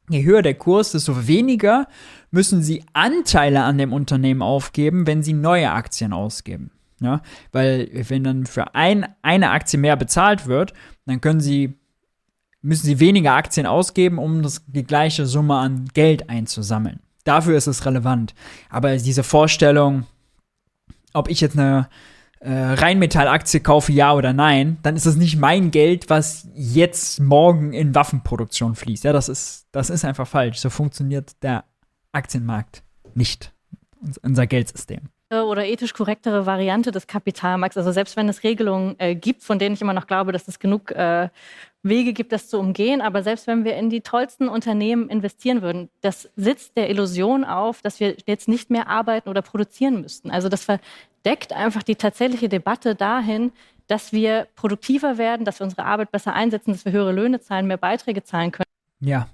je höher der Kurs, desto weniger müssen sie Anteile an dem Unternehmen aufgeben, wenn sie neue Aktien ausgeben. Ja, weil wenn dann für ein, eine Aktie mehr bezahlt wird, dann können sie, müssen sie weniger Aktien ausgeben, um das, die gleiche Summe an Geld einzusammeln. Dafür ist es relevant. Aber diese Vorstellung, ob ich jetzt eine äh, Rheinmetall-Aktie kaufe, ja oder nein, dann ist das nicht mein Geld, was jetzt morgen in Waffenproduktion fließt. Ja, das ist, das ist einfach falsch. So funktioniert der Aktienmarkt nicht. Uns- Unser Geldsystem. Oder ethisch korrektere Variante des Kapitalmarkts. Also selbst wenn es Regelungen äh, gibt, von denen ich immer noch glaube, dass es genug äh, Wege gibt, das zu umgehen, aber selbst wenn wir in die tollsten Unternehmen investieren würden, das sitzt der Illusion auf, dass wir jetzt nicht mehr arbeiten oder produzieren müssten. Also das verdeckt einfach die tatsächliche Debatte dahin, dass wir produktiver werden, dass wir unsere Arbeit besser einsetzen, dass wir höhere Löhne zahlen, mehr Beiträge zahlen können. Ja,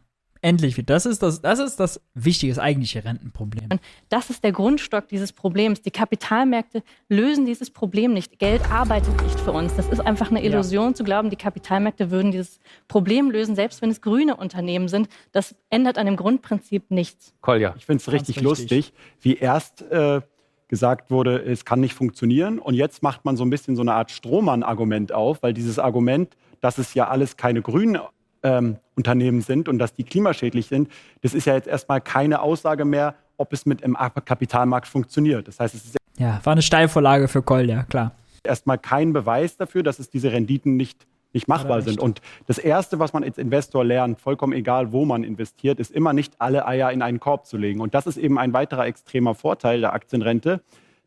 endlich. Das ist das, das ist das wichtige, das eigentliche Rentenproblem. Das ist der Grundstock dieses Problems. Die Kapitalmärkte lösen dieses Problem nicht. Geld arbeitet nicht für uns. Das ist einfach eine Illusion zu glauben, die Kapitalmärkte würden dieses Problem lösen, selbst wenn es grüne Unternehmen sind. Das ändert an dem Grundprinzip nichts. Kolja. Ich finde es richtig, richtig. lustig, wie erst äh, gesagt wurde, es kann nicht funktionieren. Und jetzt macht man so ein bisschen so eine Art Strohmann-Argument auf, weil dieses Argument, dass es ja alles keine grünen ähm, Unternehmen sind und dass die klimaschädlich sind, das ist ja jetzt erstmal keine Aussage mehr, ob es mit dem Kapitalmarkt funktioniert. Das heißt, es ist Ja, war eine Steilvorlage für Kolja, klar. erstmal kein Beweis dafür, dass es diese Renditen nicht, nicht machbar sind. Und das Erste, was man als Investor lernt, vollkommen egal, wo man investiert, ist immer nicht alle Eier in einen Korb zu legen. Und das ist eben ein weiterer extremer Vorteil der Aktienrente,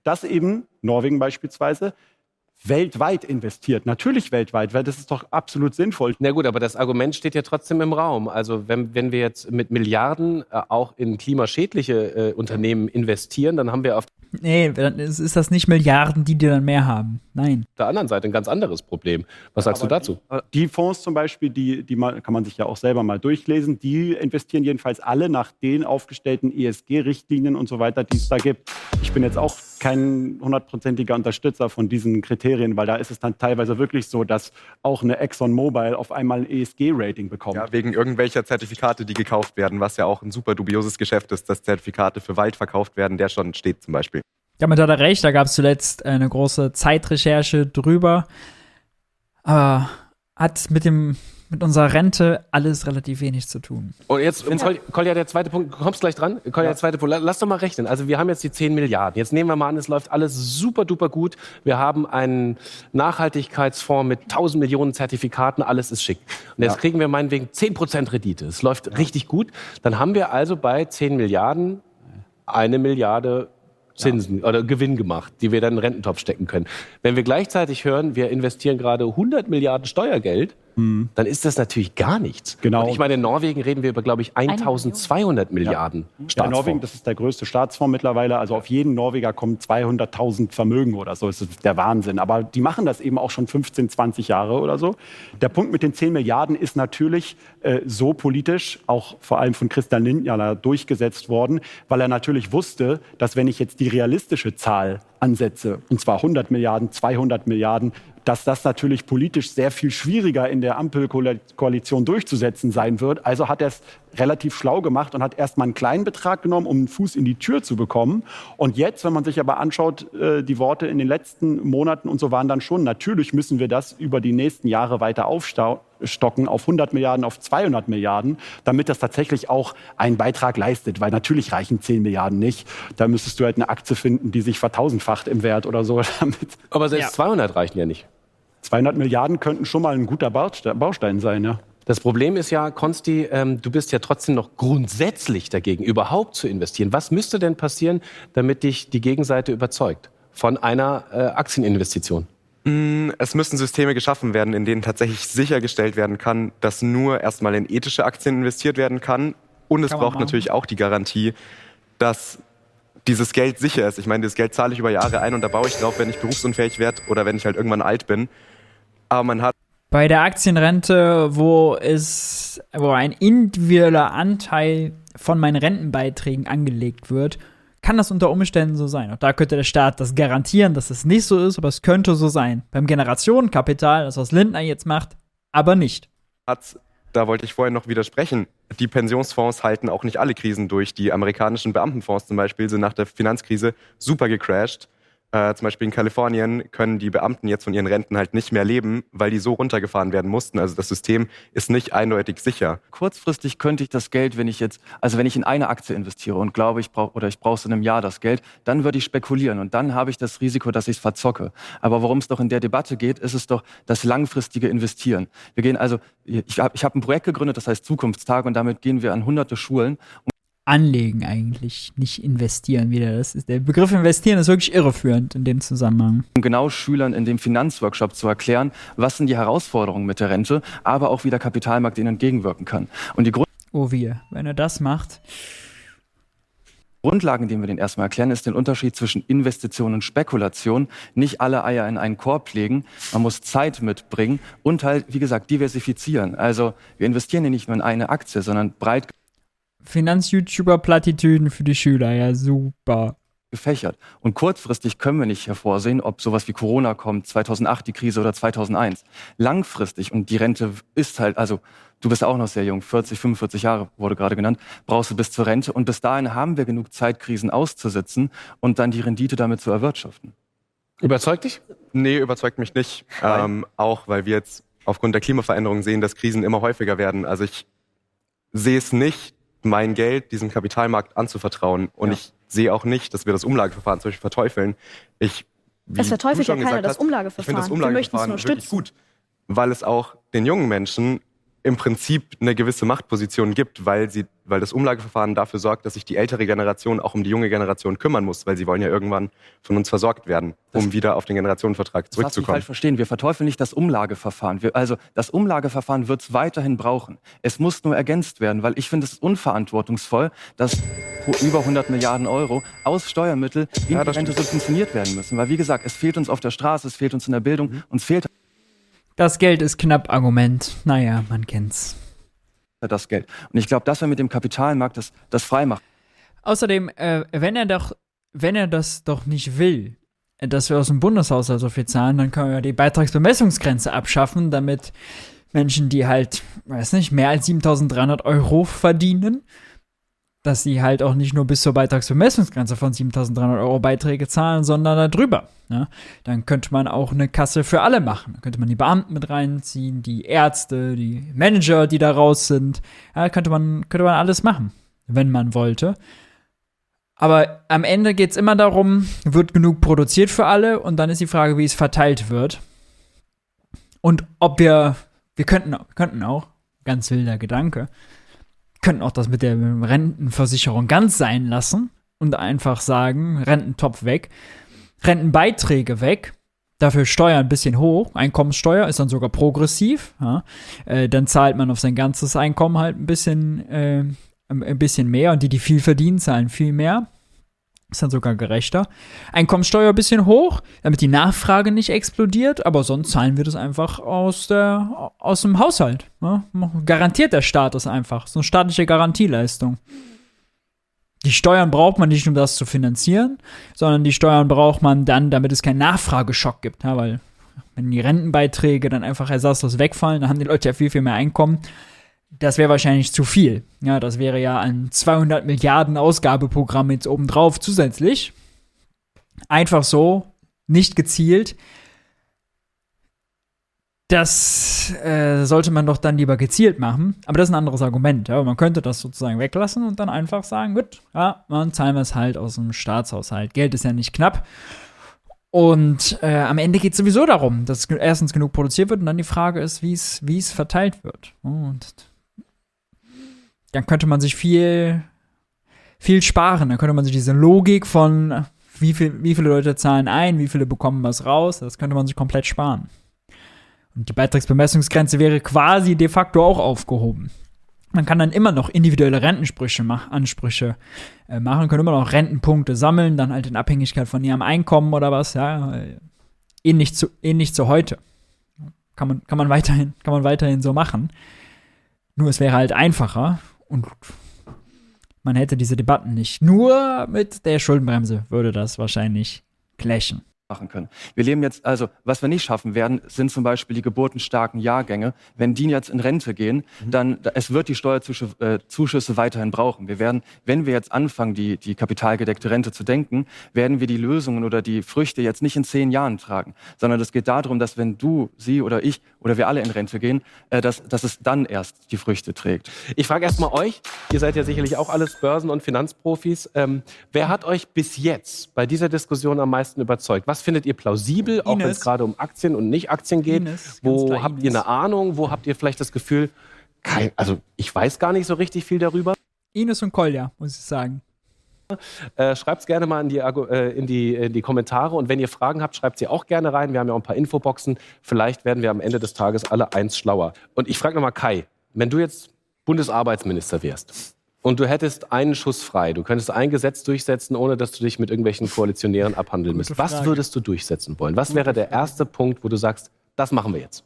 dass eben Norwegen beispielsweise weltweit investiert. Natürlich weltweit, weil das ist doch absolut sinnvoll. Na gut, aber das Argument steht ja trotzdem im Raum. Also wenn, wenn wir jetzt mit Milliarden äh, auch in klimaschädliche äh, Unternehmen investieren, dann haben wir auf Nee, dann ist, ist das nicht Milliarden, die dir dann mehr haben. Nein. der anderen Seite ein ganz anderes Problem. Was sagst du dazu? Die Fonds zum Beispiel, die, die man, kann man sich ja auch selber mal durchlesen, die investieren jedenfalls alle nach den aufgestellten ESG-Richtlinien und so weiter, die es da gibt. Ich bin jetzt auch kein hundertprozentiger Unterstützer von diesen Kriterien, weil da ist es dann teilweise wirklich so, dass auch eine ExxonMobil auf einmal ein ESG-Rating bekommt. Ja, wegen irgendwelcher Zertifikate, die gekauft werden, was ja auch ein super dubioses Geschäft ist, dass Zertifikate für Wald verkauft werden, der schon steht zum Beispiel. Damit hat er recht, da gab es zuletzt eine große Zeitrecherche drüber. Aber hat mit dem mit unserer Rente alles relativ wenig zu tun. Und jetzt, Kol- Kolja, der zweite Punkt, du kommst gleich dran. Kolja, der zweite Punkt, La- lass doch mal rechnen. Also wir haben jetzt die 10 Milliarden. Jetzt nehmen wir mal an, es läuft alles super duper gut. Wir haben einen Nachhaltigkeitsfonds mit 1000 Millionen Zertifikaten, alles ist schick. Und jetzt kriegen wir meinetwegen 10% Rendite. Es läuft richtig gut. Dann haben wir also bei 10 Milliarden eine Milliarde Zinsen oder Gewinn gemacht, die wir dann in den Rententopf stecken können. Wenn wir gleichzeitig hören, wir investieren gerade 100 Milliarden Steuergeld, dann ist das natürlich gar nichts. Genau. Und ich meine, in Norwegen reden wir über, glaube ich, 1200 Milliarden Ja, Staatsfonds. Norwegen, das ist der größte Staatsfonds mittlerweile. Also auf jeden Norweger kommen 200.000 Vermögen oder so. Das ist der Wahnsinn. Aber die machen das eben auch schon 15, 20 Jahre oder so. Der Punkt mit den 10 Milliarden ist natürlich äh, so politisch, auch vor allem von Christian Lindner durchgesetzt worden, weil er natürlich wusste, dass wenn ich jetzt die realistische Zahl ansetze, und zwar 100 Milliarden, 200 Milliarden, dass das natürlich politisch sehr viel schwieriger in der Ampelkoalition durchzusetzen sein wird. Also hat er es relativ schlau gemacht und hat erstmal einen kleinen Betrag genommen, um einen Fuß in die Tür zu bekommen. Und jetzt, wenn man sich aber anschaut, äh, die Worte in den letzten Monaten und so waren dann schon, natürlich müssen wir das über die nächsten Jahre weiter aufstocken auf 100 Milliarden, auf 200 Milliarden, damit das tatsächlich auch einen Beitrag leistet. Weil natürlich reichen 10 Milliarden nicht. Da müsstest du halt eine Aktie finden, die sich vertausendfacht im Wert oder so. [laughs] Damit. Aber selbst ja. 200 reichen ja nicht. 200 Milliarden könnten schon mal ein guter Baustein sein, ja. Das Problem ist ja, Konsti, ähm, du bist ja trotzdem noch grundsätzlich dagegen, überhaupt zu investieren. Was müsste denn passieren, damit dich die Gegenseite überzeugt von einer äh, Aktieninvestition? Mm, es müssen Systeme geschaffen werden, in denen tatsächlich sichergestellt werden kann, dass nur erstmal in ethische Aktien investiert werden kann. Und es braucht natürlich auch die Garantie, dass dieses Geld sicher ist. Ich meine, dieses Geld zahle ich über Jahre ein und da baue ich drauf, wenn ich berufsunfähig werde oder wenn ich halt irgendwann alt bin. Aber man hat bei der Aktienrente, wo es, wo ein individueller Anteil von meinen Rentenbeiträgen angelegt wird, kann das unter Umständen so sein. Auch da könnte der Staat das garantieren, dass es nicht so ist, aber es könnte so sein. Beim Generationenkapital, das was Lindner jetzt macht, aber nicht. Da wollte ich vorhin noch widersprechen. Die Pensionsfonds halten auch nicht alle Krisen durch. Die amerikanischen Beamtenfonds zum Beispiel sind nach der Finanzkrise super gecrashed. Äh, zum Beispiel in Kalifornien können die Beamten jetzt von ihren Renten halt nicht mehr leben, weil die so runtergefahren werden mussten. Also das System ist nicht eindeutig sicher. Kurzfristig könnte ich das Geld, wenn ich jetzt, also wenn ich in eine Aktie investiere und glaube, ich brauche oder ich brauche es in einem Jahr das Geld, dann würde ich spekulieren und dann habe ich das Risiko, dass ich es verzocke. Aber worum es doch in der Debatte geht, ist es doch das langfristige Investieren. Wir gehen also, ich habe ich hab ein Projekt gegründet, das heißt Zukunftstag und damit gehen wir an hunderte Schulen anlegen eigentlich, nicht investieren wieder. Das ist, der Begriff investieren ist wirklich irreführend in dem Zusammenhang. Um genau Schülern in dem Finanzworkshop zu erklären, was sind die Herausforderungen mit der Rente, aber auch wie der Kapitalmarkt ihnen entgegenwirken kann. Und die Grund oh wir, wenn er das macht. Grundlagen, die wir den erstmal erklären, ist den Unterschied zwischen Investition und Spekulation. Nicht alle Eier in einen Korb legen. Man muss Zeit mitbringen und halt, wie gesagt, diversifizieren. Also wir investieren ja nicht nur in eine Aktie, sondern breit Finanz-YouTuber-Plattitüden für die Schüler, ja super. Gefächert. Und kurzfristig können wir nicht hervorsehen, ob sowas wie Corona kommt, 2008 die Krise oder 2001. Langfristig, und die Rente ist halt, also du bist auch noch sehr jung, 40, 45 Jahre wurde gerade genannt, brauchst du bis zur Rente. Und bis dahin haben wir genug Zeit, Krisen auszusitzen und dann die Rendite damit zu erwirtschaften. Überzeugt dich? Nee, überzeugt mich nicht. Ähm, auch weil wir jetzt aufgrund der Klimaveränderung sehen, dass Krisen immer häufiger werden. Also ich sehe es nicht, mein Geld diesem Kapitalmarkt anzuvertrauen. Und ja. ich sehe auch nicht, dass wir das Umlageverfahren zum Beispiel verteufeln. Ich, es verteufelt ja keiner das Umlageverfahren. Ich finde das Umlageverfahren wirklich gut, weil es auch den jungen Menschen im Prinzip eine gewisse Machtposition gibt, weil sie, weil das Umlageverfahren dafür sorgt, dass sich die ältere Generation auch um die junge Generation kümmern muss, weil sie wollen ja irgendwann von uns versorgt werden, um das, wieder auf den Generationenvertrag zurückzukommen. Das falsch verstehen. Wir verteufeln nicht das Umlageverfahren. Wir, also das Umlageverfahren wird es weiterhin brauchen. Es muss nur ergänzt werden, weil ich finde es unverantwortungsvoll, dass über 100 Milliarden Euro aus Steuermitteln in ja, die Rente subventioniert werden müssen. Weil wie gesagt, es fehlt uns auf der Straße, es fehlt uns in der Bildung, mhm. uns fehlt das Geld ist knapp Argument. Naja, man kennt's. Das Geld. Und ich glaube, dass wir mit dem Kapitalmarkt das, das frei machen. Außerdem, äh, wenn er doch, wenn er das doch nicht will, dass wir aus dem Bundeshaushalt so viel zahlen, dann können wir die Beitragsbemessungsgrenze abschaffen, damit Menschen, die halt, weiß nicht, mehr als 7300 Euro verdienen, dass sie halt auch nicht nur bis zur Beitragsbemessungsgrenze von 7.300 Euro Beiträge zahlen, sondern darüber. Ne? Dann könnte man auch eine Kasse für alle machen. Dann könnte man die Beamten mit reinziehen, die Ärzte, die Manager, die da raus sind. Ja, könnte man, könnte man alles machen, wenn man wollte. Aber am Ende geht es immer darum, wird genug produziert für alle und dann ist die Frage, wie es verteilt wird. Und ob wir, wir könnten, könnten auch, ganz wilder Gedanke, könnten auch das mit der Rentenversicherung ganz sein lassen und einfach sagen, Rententopf weg, Rentenbeiträge weg, dafür Steuer ein bisschen hoch, Einkommenssteuer ist dann sogar progressiv, ja. äh, dann zahlt man auf sein ganzes Einkommen halt ein bisschen, äh, ein bisschen mehr und die, die viel verdienen, zahlen viel mehr. Ist dann sogar gerechter. Einkommensteuer ein bisschen hoch, damit die Nachfrage nicht explodiert, aber sonst zahlen wir das einfach aus, der, aus dem Haushalt. Ne? Garantiert der Staat das einfach. So eine staatliche Garantieleistung. Die Steuern braucht man nicht, um das zu finanzieren, sondern die Steuern braucht man dann, damit es keinen Nachfrageschock gibt. Ja, weil wenn die Rentenbeiträge dann einfach ersatzlos wegfallen, dann haben die Leute ja viel, viel mehr Einkommen. Das wäre wahrscheinlich zu viel. Ja, das wäre ja ein 200 Milliarden Ausgabeprogramm jetzt obendrauf zusätzlich. Einfach so, nicht gezielt. Das äh, sollte man doch dann lieber gezielt machen. Aber das ist ein anderes Argument. Ja? Man könnte das sozusagen weglassen und dann einfach sagen, gut, ja, dann zahlen wir es halt aus dem Staatshaushalt. Geld ist ja nicht knapp. Und äh, am Ende geht es sowieso darum, dass erstens genug produziert wird und dann die Frage ist, wie es verteilt wird. Und dann könnte man sich viel, viel sparen. Dann könnte man sich diese Logik von, wie, viel, wie viele Leute zahlen ein, wie viele bekommen was raus, das könnte man sich komplett sparen. Und die Beitragsbemessungsgrenze wäre quasi de facto auch aufgehoben. Man kann dann immer noch individuelle Rentenansprüche mach, Ansprüche, äh, machen, können immer noch Rentenpunkte sammeln, dann halt in Abhängigkeit von ihrem Einkommen oder was, ja. Äh, ähnlich zu, ähnlich zu heute. Kann man, kann man weiterhin, kann man weiterhin so machen. Nur es wäre halt einfacher und man hätte diese Debatten nicht. Nur mit der Schuldenbremse würde das wahrscheinlich clashen machen können. Wir leben jetzt, also was wir nicht schaffen werden, sind zum Beispiel die geburtenstarken Jahrgänge. Wenn die jetzt in Rente gehen, mhm. dann es wird die Steuerzuschüsse äh, weiterhin brauchen. Wir werden, wenn wir jetzt anfangen, die, die kapitalgedeckte Rente zu denken, werden wir die Lösungen oder die Früchte jetzt nicht in zehn Jahren tragen, sondern es geht darum, dass wenn du, sie oder ich oder wir alle in Rente gehen, äh, dass, dass es dann erst die Früchte trägt. Ich frage erst mal euch, ihr seid ja sicherlich auch alles Börsen- und Finanzprofis. Ähm, wer hat euch bis jetzt bei dieser Diskussion am meisten überzeugt? Was was findet ihr plausibel, auch wenn es gerade um Aktien und Nicht-Aktien geht? Ines, wo habt Ines. ihr eine Ahnung? Wo habt ihr vielleicht das Gefühl, kein, also ich weiß gar nicht so richtig viel darüber? Ines und Kolja, muss ich sagen. Äh, schreibt es gerne mal in die, äh, in, die, in die Kommentare und wenn ihr Fragen habt, schreibt sie auch gerne rein. Wir haben ja auch ein paar Infoboxen. Vielleicht werden wir am Ende des Tages alle eins schlauer. Und ich frage nochmal Kai, wenn du jetzt Bundesarbeitsminister wärst, und du hättest einen Schuss frei. Du könntest ein Gesetz durchsetzen, ohne dass du dich mit irgendwelchen Koalitionären abhandeln müsst. Was würdest du durchsetzen wollen? Was wäre der erste Punkt, wo du sagst, das machen wir jetzt?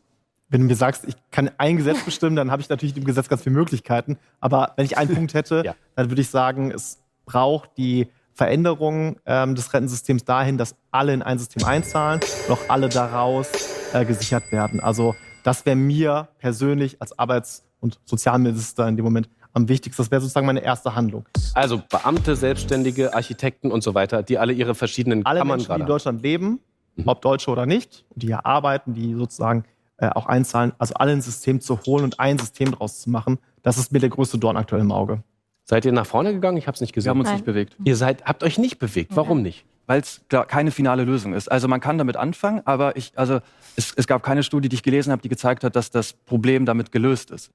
Wenn du mir sagst, ich kann ein Gesetz bestimmen, dann habe ich natürlich im Gesetz ganz viele Möglichkeiten. Aber wenn ich einen [laughs] Punkt hätte, ja. dann würde ich sagen, es braucht die Veränderung ähm, des Rentensystems dahin, dass alle in ein System einzahlen und auch alle daraus äh, gesichert werden. Also das wäre mir persönlich als Arbeits- und Sozialminister in dem Moment am wichtigsten. Das wäre sozusagen meine erste Handlung. Also Beamte, Selbstständige, Architekten und so weiter, die alle ihre verschiedenen alle Kammern Menschen, die in Deutschland leben, mhm. ob Deutsche oder nicht, die hier arbeiten, die sozusagen äh, auch einzahlen, also alle ein System zu holen und ein System draus zu machen, das ist mir der größte Dorn aktuell im Auge. Seid ihr nach vorne gegangen? Ich habe es nicht gesehen. Wir haben uns Nein. nicht bewegt. Ihr seid, habt euch nicht bewegt. Warum nicht? Weil es keine finale Lösung ist. Also man kann damit anfangen, aber ich, also es, es gab keine Studie, die ich gelesen habe, die gezeigt hat, dass das Problem damit gelöst ist.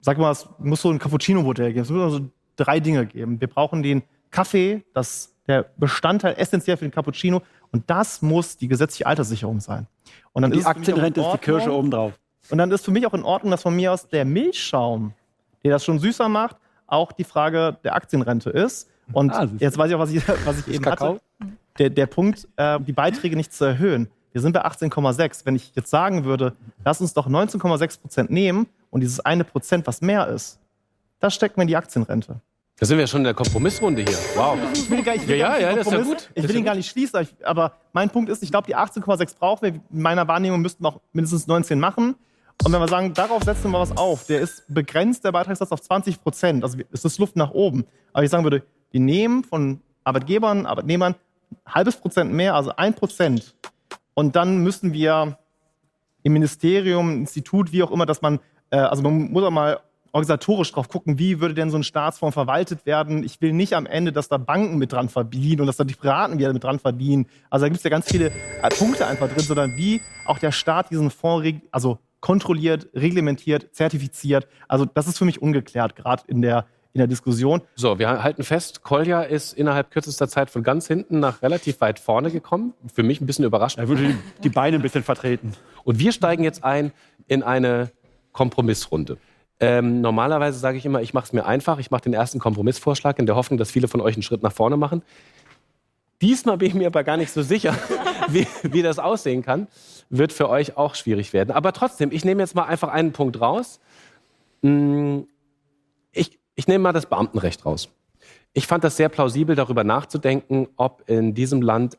Sag mal, es muss so ein Cappuccino-Modell geben. Es muss also drei Dinge geben. Wir brauchen den Kaffee, das der Bestandteil essentiell für den Cappuccino. Und das muss die gesetzliche Alterssicherung sein. Und dann die ist Aktienrente ist die Kirsche obendrauf. Und dann ist für mich auch in Ordnung, dass von mir aus der Milchschaum, der das schon süßer macht, auch die Frage der Aktienrente ist. Und ah, jetzt weiß ich auch, was ich, [laughs] was ich eben Kakao? hatte. Der, der Punkt, äh, die Beiträge nicht zu erhöhen. Wir sind bei 18,6. Wenn ich jetzt sagen würde, lass uns doch 19,6 Prozent nehmen und dieses eine Prozent, was mehr ist, das steckt mir in die Aktienrente. Da sind wir schon in der Kompromissrunde hier. Wow. Ich will gar, ich will ja, ja, ja, das ist ja gut. Ich will ihn gar nicht schließen, aber mein Punkt ist, ich glaube, die 18,6 brauchen wir. In meiner Wahrnehmung müssten wir auch mindestens 19 machen. Und wenn wir sagen, darauf setzen wir was auf, der ist begrenzt, der Beitragssatz auf 20 Prozent. Also es ist Luft nach oben. Aber ich sagen würde, die nehmen von Arbeitgebern, Arbeitnehmern ein halbes Prozent mehr, also ein Prozent. Und dann müssen wir im Ministerium, Institut, wie auch immer, dass man äh, also man muss auch mal organisatorisch drauf gucken, wie würde denn so ein Staatsfonds verwaltet werden. Ich will nicht am Ende, dass da Banken mit dran verdienen und dass da die Piraten wieder mit dran verdienen. Also da gibt es ja ganz viele äh, Punkte einfach drin, sondern wie auch der Staat diesen Fonds also kontrolliert, reglementiert, zertifiziert. Also das ist für mich ungeklärt, gerade in der in der Diskussion. So, wir halten fest, Kolja ist innerhalb kürzester Zeit von ganz hinten nach relativ weit vorne gekommen. Für mich ein bisschen überraschend. Er würde die Beine ein bisschen vertreten. Und wir steigen jetzt ein in eine Kompromissrunde. Ähm, normalerweise sage ich immer, ich mache es mir einfach. Ich mache den ersten Kompromissvorschlag in der Hoffnung, dass viele von euch einen Schritt nach vorne machen. Diesmal bin ich mir aber gar nicht so sicher, [laughs] wie, wie das aussehen kann. Wird für euch auch schwierig werden. Aber trotzdem, ich nehme jetzt mal einfach einen Punkt raus. Mm, ich, ich nehme mal das Beamtenrecht raus. Ich fand das sehr plausibel, darüber nachzudenken, ob in diesem Land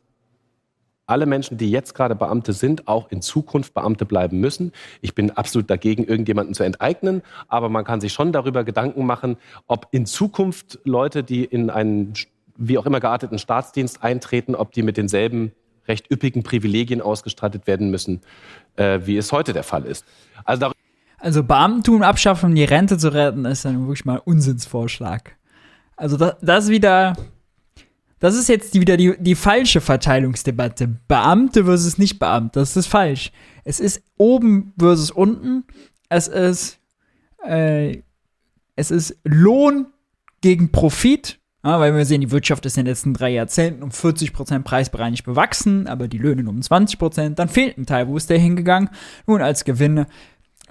alle Menschen, die jetzt gerade Beamte sind, auch in Zukunft Beamte bleiben müssen. Ich bin absolut dagegen, irgendjemanden zu enteignen, aber man kann sich schon darüber Gedanken machen, ob in Zukunft Leute, die in einen wie auch immer gearteten Staatsdienst eintreten, ob die mit denselben recht üppigen Privilegien ausgestattet werden müssen, äh, wie es heute der Fall ist. Also, also Beamtentum abschaffen, um die Rente zu retten, ist dann wirklich mal ein Unsinnsvorschlag. Also das, das wieder, das ist jetzt die, wieder die, die falsche Verteilungsdebatte. Beamte versus Nicht-Beamte, das ist falsch. Es ist oben versus unten. Es ist, äh, es ist Lohn gegen Profit ja, weil wir sehen, die Wirtschaft ist in den letzten drei Jahrzehnten um 40 Prozent preisbereinigt bewachsen, aber die Löhne um 20 Prozent. Dann fehlt ein Teil. Wo ist der hingegangen? Nun, als Gewinn,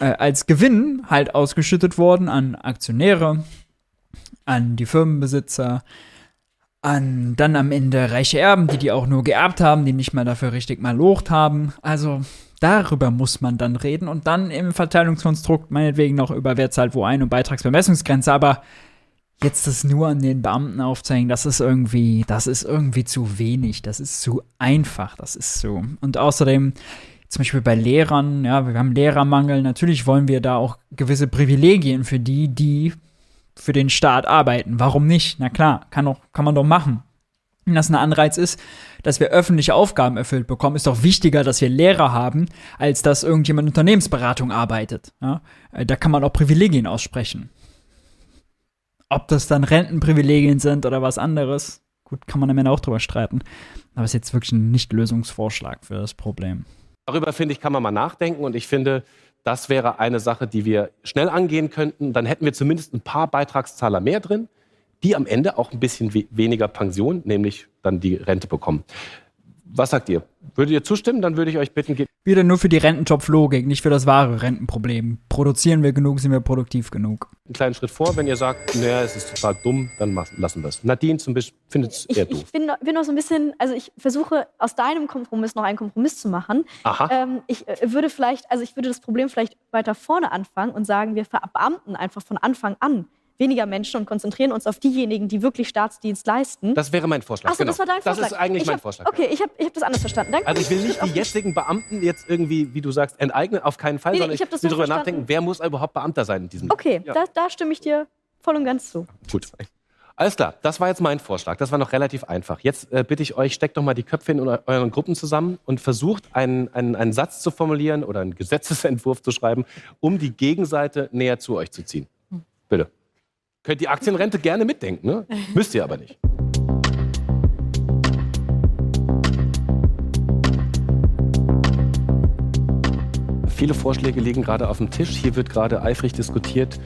äh, als Gewinn halt ausgeschüttet worden an Aktionäre, an die Firmenbesitzer, an dann am Ende reiche Erben, die die auch nur geerbt haben, die nicht mal dafür richtig mal locht haben. Also darüber muss man dann reden und dann im Verteilungskonstrukt meinetwegen noch über wer zahlt wo ein und Beitragsbemessungsgrenze, aber jetzt das nur an den Beamten aufzeigen, das ist irgendwie, das ist irgendwie zu wenig, das ist zu einfach, das ist so. Und außerdem, zum Beispiel bei Lehrern, ja, wir haben Lehrermangel, natürlich wollen wir da auch gewisse Privilegien für die, die für den Staat arbeiten. Warum nicht? Na klar, kann, doch, kann man doch machen. Wenn das ein Anreiz ist, dass wir öffentliche Aufgaben erfüllt bekommen, ist doch wichtiger, dass wir Lehrer haben, als dass irgendjemand Unternehmensberatung arbeitet. Ja? Äh, da kann man auch Privilegien aussprechen. Ob das dann Rentenprivilegien sind oder was anderes, gut, kann man am Ende auch drüber streiten. Aber es ist jetzt wirklich ein Nicht-Lösungsvorschlag für das Problem. Darüber, finde ich, kann man mal nachdenken und ich finde, das wäre eine Sache, die wir schnell angehen könnten. Dann hätten wir zumindest ein paar Beitragszahler mehr drin, die am Ende auch ein bisschen weniger Pension, nämlich dann die Rente bekommen. Was sagt ihr? Würdet ihr zustimmen? Dann würde ich euch bitten, wieder nur für die Rententopf-Logik, nicht für das wahre Rentenproblem. Produzieren wir genug, sind wir produktiv genug. Einen kleinen Schritt vor, wenn ihr sagt, naja, es ist total dumm, dann lassen wir es. Nadine zum Beispiel findet es eher doof. Ich bin, bin noch so ein bisschen, also ich versuche aus deinem Kompromiss noch einen Kompromiss zu machen. Aha. Ähm, ich äh, würde vielleicht, also ich würde das Problem vielleicht weiter vorne anfangen und sagen, wir verbeamten einfach von Anfang an weniger Menschen und konzentrieren uns auf diejenigen, die wirklich Staatsdienst leisten. Das wäre mein Vorschlag. Achso, genau. das war dein Vorschlag. Das ist eigentlich ich mein hab, Vorschlag. Okay, ich habe ich hab das anders verstanden. Danke. Also ich will nicht die jetzigen Beamten jetzt irgendwie, wie du sagst, enteignen, auf keinen Fall, nee, sondern ich, ich will darüber verstanden. nachdenken, wer muss überhaupt Beamter sein in diesem Okay, ja. da, da stimme ich dir voll und ganz zu. Gut. Alles klar, das war jetzt mein Vorschlag. Das war noch relativ einfach. Jetzt äh, bitte ich euch, steckt doch mal die Köpfe in euren Gruppen zusammen und versucht einen, einen, einen Satz zu formulieren oder einen Gesetzesentwurf zu schreiben, um die Gegenseite näher zu euch zu ziehen. Bitte. Könnt die Aktienrente gerne mitdenken, ne? [laughs] Müsst ihr aber nicht. Viele Vorschläge liegen gerade auf dem Tisch. Hier wird gerade eifrig diskutiert,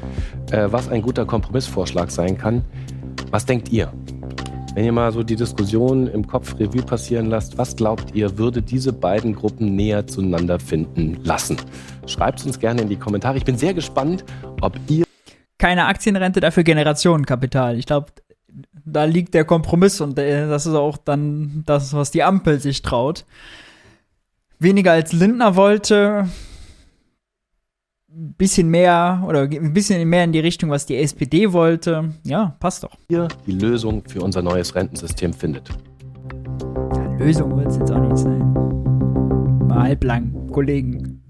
äh, was ein guter Kompromissvorschlag sein kann. Was denkt ihr? Wenn ihr mal so die Diskussion im Kopf Revue passieren lasst, was glaubt ihr, würde diese beiden Gruppen näher zueinander finden lassen? Schreibt es uns gerne in die Kommentare. Ich bin sehr gespannt, ob ihr keine Aktienrente, dafür Generationenkapital. Ich glaube, da liegt der Kompromiss und das ist auch dann das, was die Ampel sich traut. Weniger als Lindner wollte, ein bisschen mehr oder ein bisschen mehr in die Richtung, was die SPD wollte. Ja, passt doch. Ihr die Lösung für unser neues Rentensystem findet. Ja, Lösung wird es jetzt auch nicht sein. Mal halblang, Kollegen.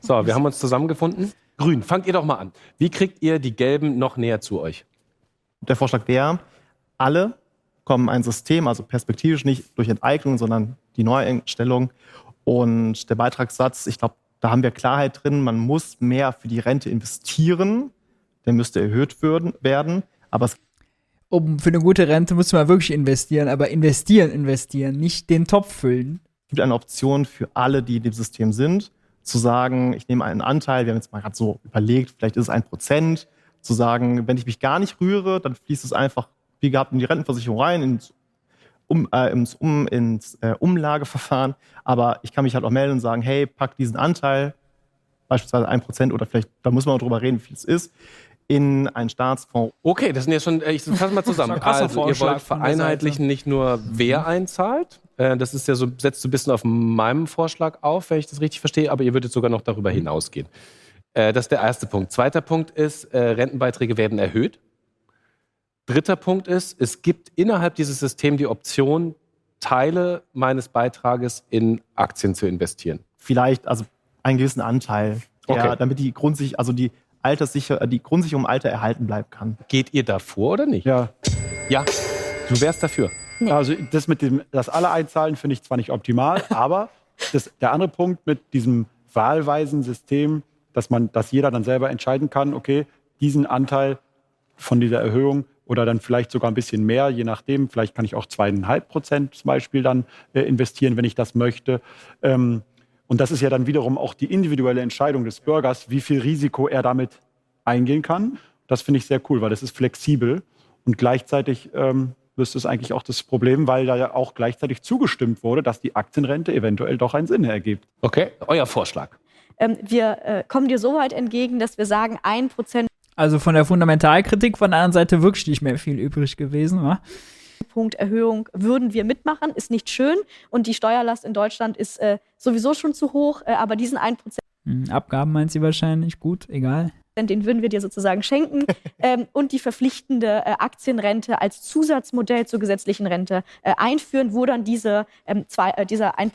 So, wir haben uns zusammengefunden. Grün, fangt ihr doch mal an. Wie kriegt ihr die Gelben noch näher zu euch? Der Vorschlag wäre, alle kommen ein System, also perspektivisch nicht durch Enteignung, sondern die Neueinstellung. Und der Beitragssatz, ich glaube, da haben wir Klarheit drin, man muss mehr für die Rente investieren. Der müsste erhöht werden. Aber es um für eine gute Rente muss man wirklich investieren, aber investieren, investieren, nicht den Topf füllen. Es gibt eine Option für alle, die in dem System sind zu sagen, ich nehme einen Anteil, wir haben jetzt mal gerade so überlegt, vielleicht ist es ein Prozent, zu sagen, wenn ich mich gar nicht rühre, dann fließt es einfach, wie gehabt, in die Rentenversicherung rein, ins, um, äh, ins, um, ins äh, Umlageverfahren. Aber ich kann mich halt auch melden und sagen, hey, pack diesen Anteil, beispielsweise ein Prozent oder vielleicht, da muss man auch drüber reden, wie viel es ist, in einen Staatsfonds. Okay, das sind jetzt schon, ich fasse mal zusammen. also, ihr wollt vereinheitlichen nicht nur, wer einzahlt, äh, das ist ja so, setzt so ein bisschen auf meinem Vorschlag auf, wenn ich das richtig verstehe, aber ihr würdet sogar noch darüber hinausgehen. Äh, das ist der erste Punkt. Zweiter Punkt ist, äh, Rentenbeiträge werden erhöht. Dritter Punkt ist, es gibt innerhalb dieses Systems die Option, Teile meines Beitrages in Aktien zu investieren. Vielleicht, also einen gewissen Anteil, Okay. damit die Grundsich also die Alterssicher, die Grundsicherung im Alter erhalten bleiben kann. Geht ihr davor oder nicht? Ja, Ja, du wärst dafür. Also das mit dem, das alle einzahlen, finde ich zwar nicht optimal, [laughs] aber das, der andere Punkt mit diesem wahlweisen System, dass man, dass jeder dann selber entscheiden kann, okay, diesen Anteil von dieser Erhöhung oder dann vielleicht sogar ein bisschen mehr, je nachdem, vielleicht kann ich auch zweieinhalb Prozent zum Beispiel dann äh, investieren, wenn ich das möchte. Ähm, und das ist ja dann wiederum auch die individuelle Entscheidung des Bürgers, wie viel Risiko er damit eingehen kann. Das finde ich sehr cool, weil das ist flexibel und gleichzeitig ähm, löst es eigentlich auch das Problem, weil da ja auch gleichzeitig zugestimmt wurde, dass die Aktienrente eventuell doch einen Sinn ergibt. Okay, euer Vorschlag. Ähm, wir äh, kommen dir so weit entgegen, dass wir sagen, ein Prozent Also von der Fundamentalkritik von der anderen Seite wirklich nicht mehr viel übrig gewesen, wa? Punkt Erhöhung würden wir mitmachen, ist nicht schön und die Steuerlast in Deutschland ist äh, sowieso schon zu hoch, äh, aber diesen 1%, Hm, Abgaben meint sie wahrscheinlich, gut, egal. den würden wir dir sozusagen schenken [laughs] ähm, und die verpflichtende äh, Aktienrente als Zusatzmodell zur gesetzlichen Rente äh, einführen, wo dann diese, ähm, zwei, äh, dieser 1%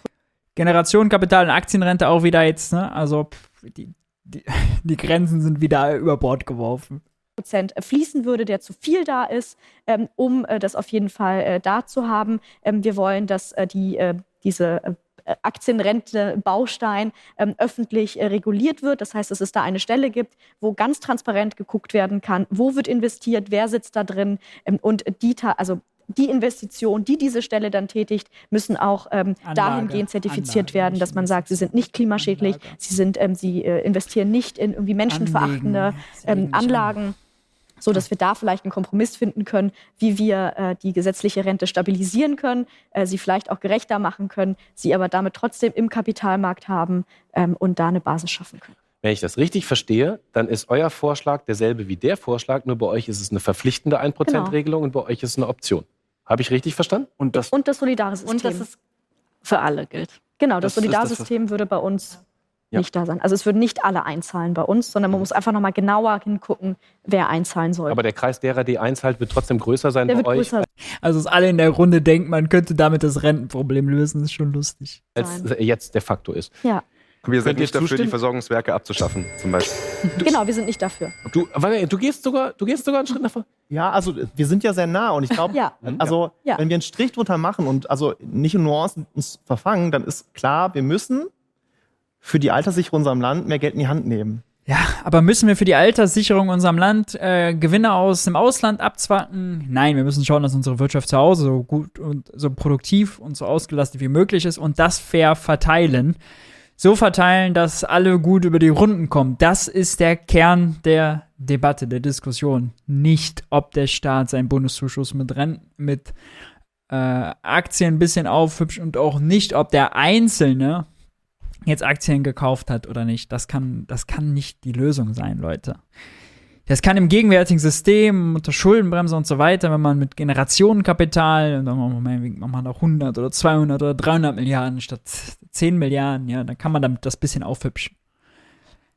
Generation Kapital und Aktienrente auch wieder jetzt, ne? Also pff, die, die, [laughs] die Grenzen sind wieder über Bord geworfen. Prozent fließen würde, der zu viel da ist, ähm, um äh, das auf jeden Fall äh, da zu haben. Ähm, wir wollen, dass äh, die, äh, diese äh, Aktienrente-Baustein ähm, öffentlich äh, reguliert wird. Das heißt, dass es da eine Stelle gibt, wo ganz transparent geguckt werden kann, wo wird investiert, wer sitzt da drin ähm, und die, ta- also die Investition, die diese Stelle dann tätigt, müssen auch ähm, Anlage, dahingehend zertifiziert Anlage, werden, dass man sagt, sie sind nicht klimaschädlich, Anlage. sie sind, ähm, sie äh, investieren nicht in irgendwie menschenverachtende. Anlagen so dass wir da vielleicht einen Kompromiss finden können, wie wir äh, die gesetzliche Rente stabilisieren können, äh, sie vielleicht auch gerechter machen können, sie aber damit trotzdem im Kapitalmarkt haben ähm, und da eine Basis schaffen können. Wenn ich das richtig verstehe, dann ist euer Vorschlag derselbe wie der Vorschlag, nur bei euch ist es eine verpflichtende 1%-Regelung und bei euch ist es eine Option. Habe ich richtig verstanden? Und das, Und das Solidarsystem. Und dass es für alle gilt. genau, das, das ist das, Solidarsystem würde bei uns Ja. nicht da sein. Also es würden nicht alle einzahlen bei uns, sondern man muss einfach nochmal genauer hingucken, wer einzahlen soll. Aber der Kreis derer, die einzahlt, wird trotzdem größer sein der bei wird euch größer Also, dass alle in der Runde denken, man könnte damit das Rentenproblem lösen, ist schon lustig. als jetzt de facto ist. Ja, Wir sind nicht dafür, die? Versorgungswerke abzuschaffen, zum Beispiel. genau, wir sind nicht dafür. Du, du, gehst sogar, du gehst sogar einen Schritt nach vorne. Ja, also wir sind ja sehr nah und ich glaube, Ja. also Ja. wenn wir einen Strich drunter machen und also nicht in Nuancen uns verfangen, dann ist klar, wir müssen für die Alterssicherung unserem Land mehr Geld in die Hand nehmen. Ja, aber müssen wir für die Alterssicherung unserem Land äh, Gewinne aus dem Ausland abzwacken? Nein, wir müssen schauen, dass unsere Wirtschaft zu Hause so gut und so produktiv und so ausgelastet wie möglich ist und das fair verteilen. So verteilen, dass alle gut über die Runden kommen. Das ist der Kern der Debatte, der Diskussion. Nicht, ob der Staat seinen Bundeszuschuss mit Renten, mit äh, Aktien ein bisschen aufhübscht und auch nicht, ob der Einzelne jetzt Aktien gekauft hat oder nicht. Das kann, das kann nicht die Lösung sein, Leute. Das kann im gegenwärtigen System unter Schuldenbremse und so weiter, wenn man mit Generationenkapital, dann machen wir meinetwegen machen wir noch 100 oder 200 oder 300 Milliarden statt 10 Milliarden, ja, dann kann man damit das bisschen aufhübschen.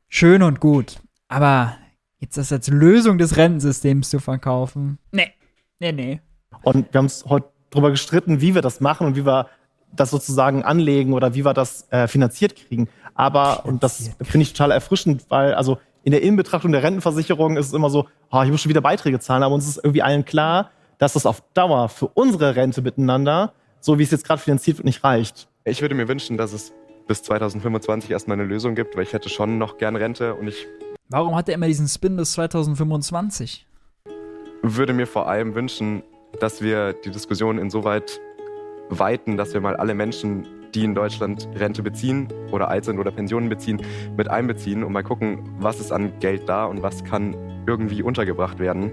Schön und gut. Aber jetzt das als Lösung des Rentensystems zu verkaufen, nee, nee, nee. Und wir haben uns heute darüber gestritten, wie wir das machen und wie wir das sozusagen anlegen oder wie wir das äh, finanziert kriegen. Aber, und das finde ich total erfrischend, weil also in der Inbetrachtung der Rentenversicherung ist es immer so, oh, ich muss schon wieder Beiträge zahlen, aber uns ist irgendwie allen klar, dass das auf Dauer für unsere Rente miteinander, so wie es jetzt gerade finanziert wird, nicht reicht. Ich würde mir wünschen, dass es bis 2025 erstmal eine Lösung gibt, weil ich hätte schon noch gern Rente und ich Warum hat er immer diesen Spin bis 2025? würde mir vor allem wünschen, dass wir die Diskussion insoweit weiten, dass wir mal alle Menschen, die in Deutschland Rente beziehen oder alt sind oder Pensionen beziehen, mit einbeziehen und mal gucken, was ist an Geld da und was kann irgendwie untergebracht werden.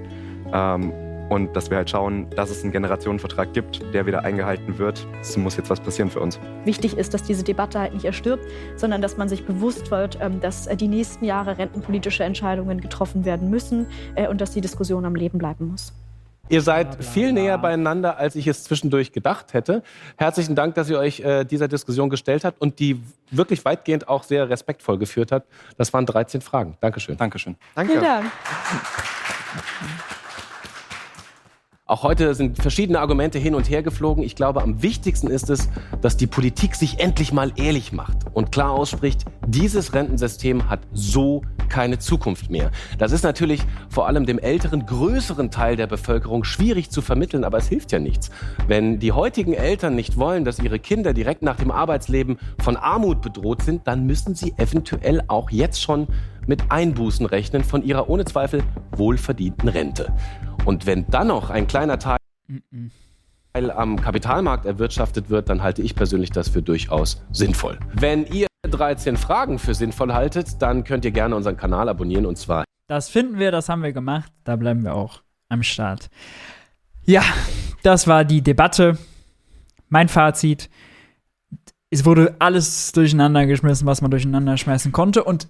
Ähm, und dass wir halt schauen, dass es einen Generationenvertrag gibt, der wieder eingehalten wird. Es muss jetzt was passieren für uns. Wichtig ist, dass diese Debatte halt nicht erstirbt, sondern dass man sich bewusst wird, ähm, dass äh, die nächsten Jahre rentenpolitische Entscheidungen getroffen werden müssen äh, und dass die Diskussion am Leben bleiben muss. Ihr seid Bla, bla, viel bla. näher beieinander, als ich es zwischendurch gedacht hätte. Herzlichen Dank, dass ihr euch äh, dieser Diskussion gestellt habt und die wirklich weitgehend auch sehr respektvoll geführt habt. Das waren 13 Fragen. Dankeschön. Dankeschön. Danke. Vielen Dank. Auch heute sind verschiedene Argumente hin und her geflogen. Ich glaube, am wichtigsten ist es, dass die Politik sich endlich mal ehrlich macht und klar ausspricht, dieses Rentensystem hat so keine Zukunft mehr. Das ist natürlich vor allem dem älteren, größeren Teil der Bevölkerung schwierig zu vermitteln, aber es hilft ja nichts. Wenn die heutigen Eltern nicht wollen, dass ihre Kinder direkt nach dem Arbeitsleben von Armut bedroht sind, dann müssen sie eventuell auch jetzt schon mit Einbußen rechnen von ihrer ohne Zweifel wohlverdienten Rente. Und wenn dann noch ein kleiner Teil am Kapitalmarkt erwirtschaftet wird, dann halte ich persönlich das für durchaus sinnvoll. Wenn ihr 13 Fragen für sinnvoll haltet, dann könnt ihr gerne unseren Kanal abonnieren und zwar. Das finden wir, das haben wir gemacht, da bleiben wir auch am Start. Ja, das war die Debatte. Mein Fazit. Es wurde alles durcheinander geschmissen, was man durcheinander schmeißen konnte. Und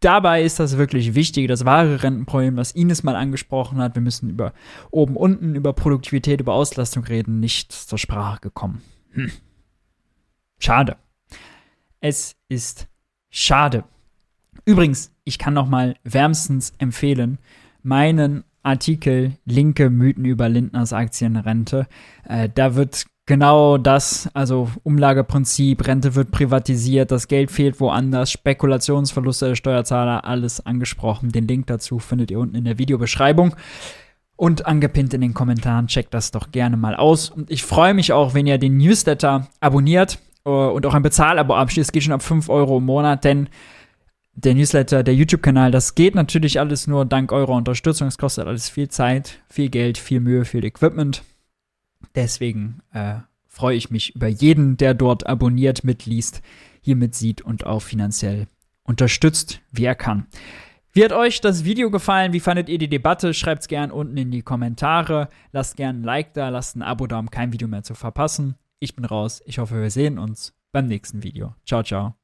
dabei ist das wirklich wichtig, das wahre Rentenproblem, was Ines mal angesprochen hat. Wir müssen über oben, unten, über Produktivität, über Auslastung reden, nicht zur Sprache gekommen. Hm. Schade. Es ist schade. Übrigens, ich kann noch mal wärmstens empfehlen, meinen Artikel Linke Mythen über Lindners Aktienrente. Äh, da wird genau das, also Umlageprinzip, Rente wird privatisiert, das Geld fehlt woanders, Spekulationsverluste der Steuerzahler, alles angesprochen. Den Link dazu findet ihr unten in der Videobeschreibung und angepinnt in den Kommentaren. Checkt das doch gerne mal aus. Und ich freue mich auch, wenn ihr den Newsletter abonniert äh, und auch ein Bezahlabo abschließt. Geht schon ab 5 Euro im Monat, denn der Newsletter, der YouTube-Kanal, das geht natürlich alles nur dank eurer Unterstützung. Es kostet alles viel Zeit, viel Geld, viel Mühe, viel Equipment. Deswegen äh, freue ich mich über jeden, der dort abonniert, mitliest, hier mitsieht und auch finanziell unterstützt, wie er kann. Wie hat euch das Video gefallen? Wie fandet ihr die Debatte? Schreibt es gerne unten in die Kommentare. Lasst gerne ein Like da, lasst ein Abo da, um kein Video mehr zu verpassen. Ich bin raus. Ich hoffe, wir sehen uns beim nächsten Video. Ciao, ciao.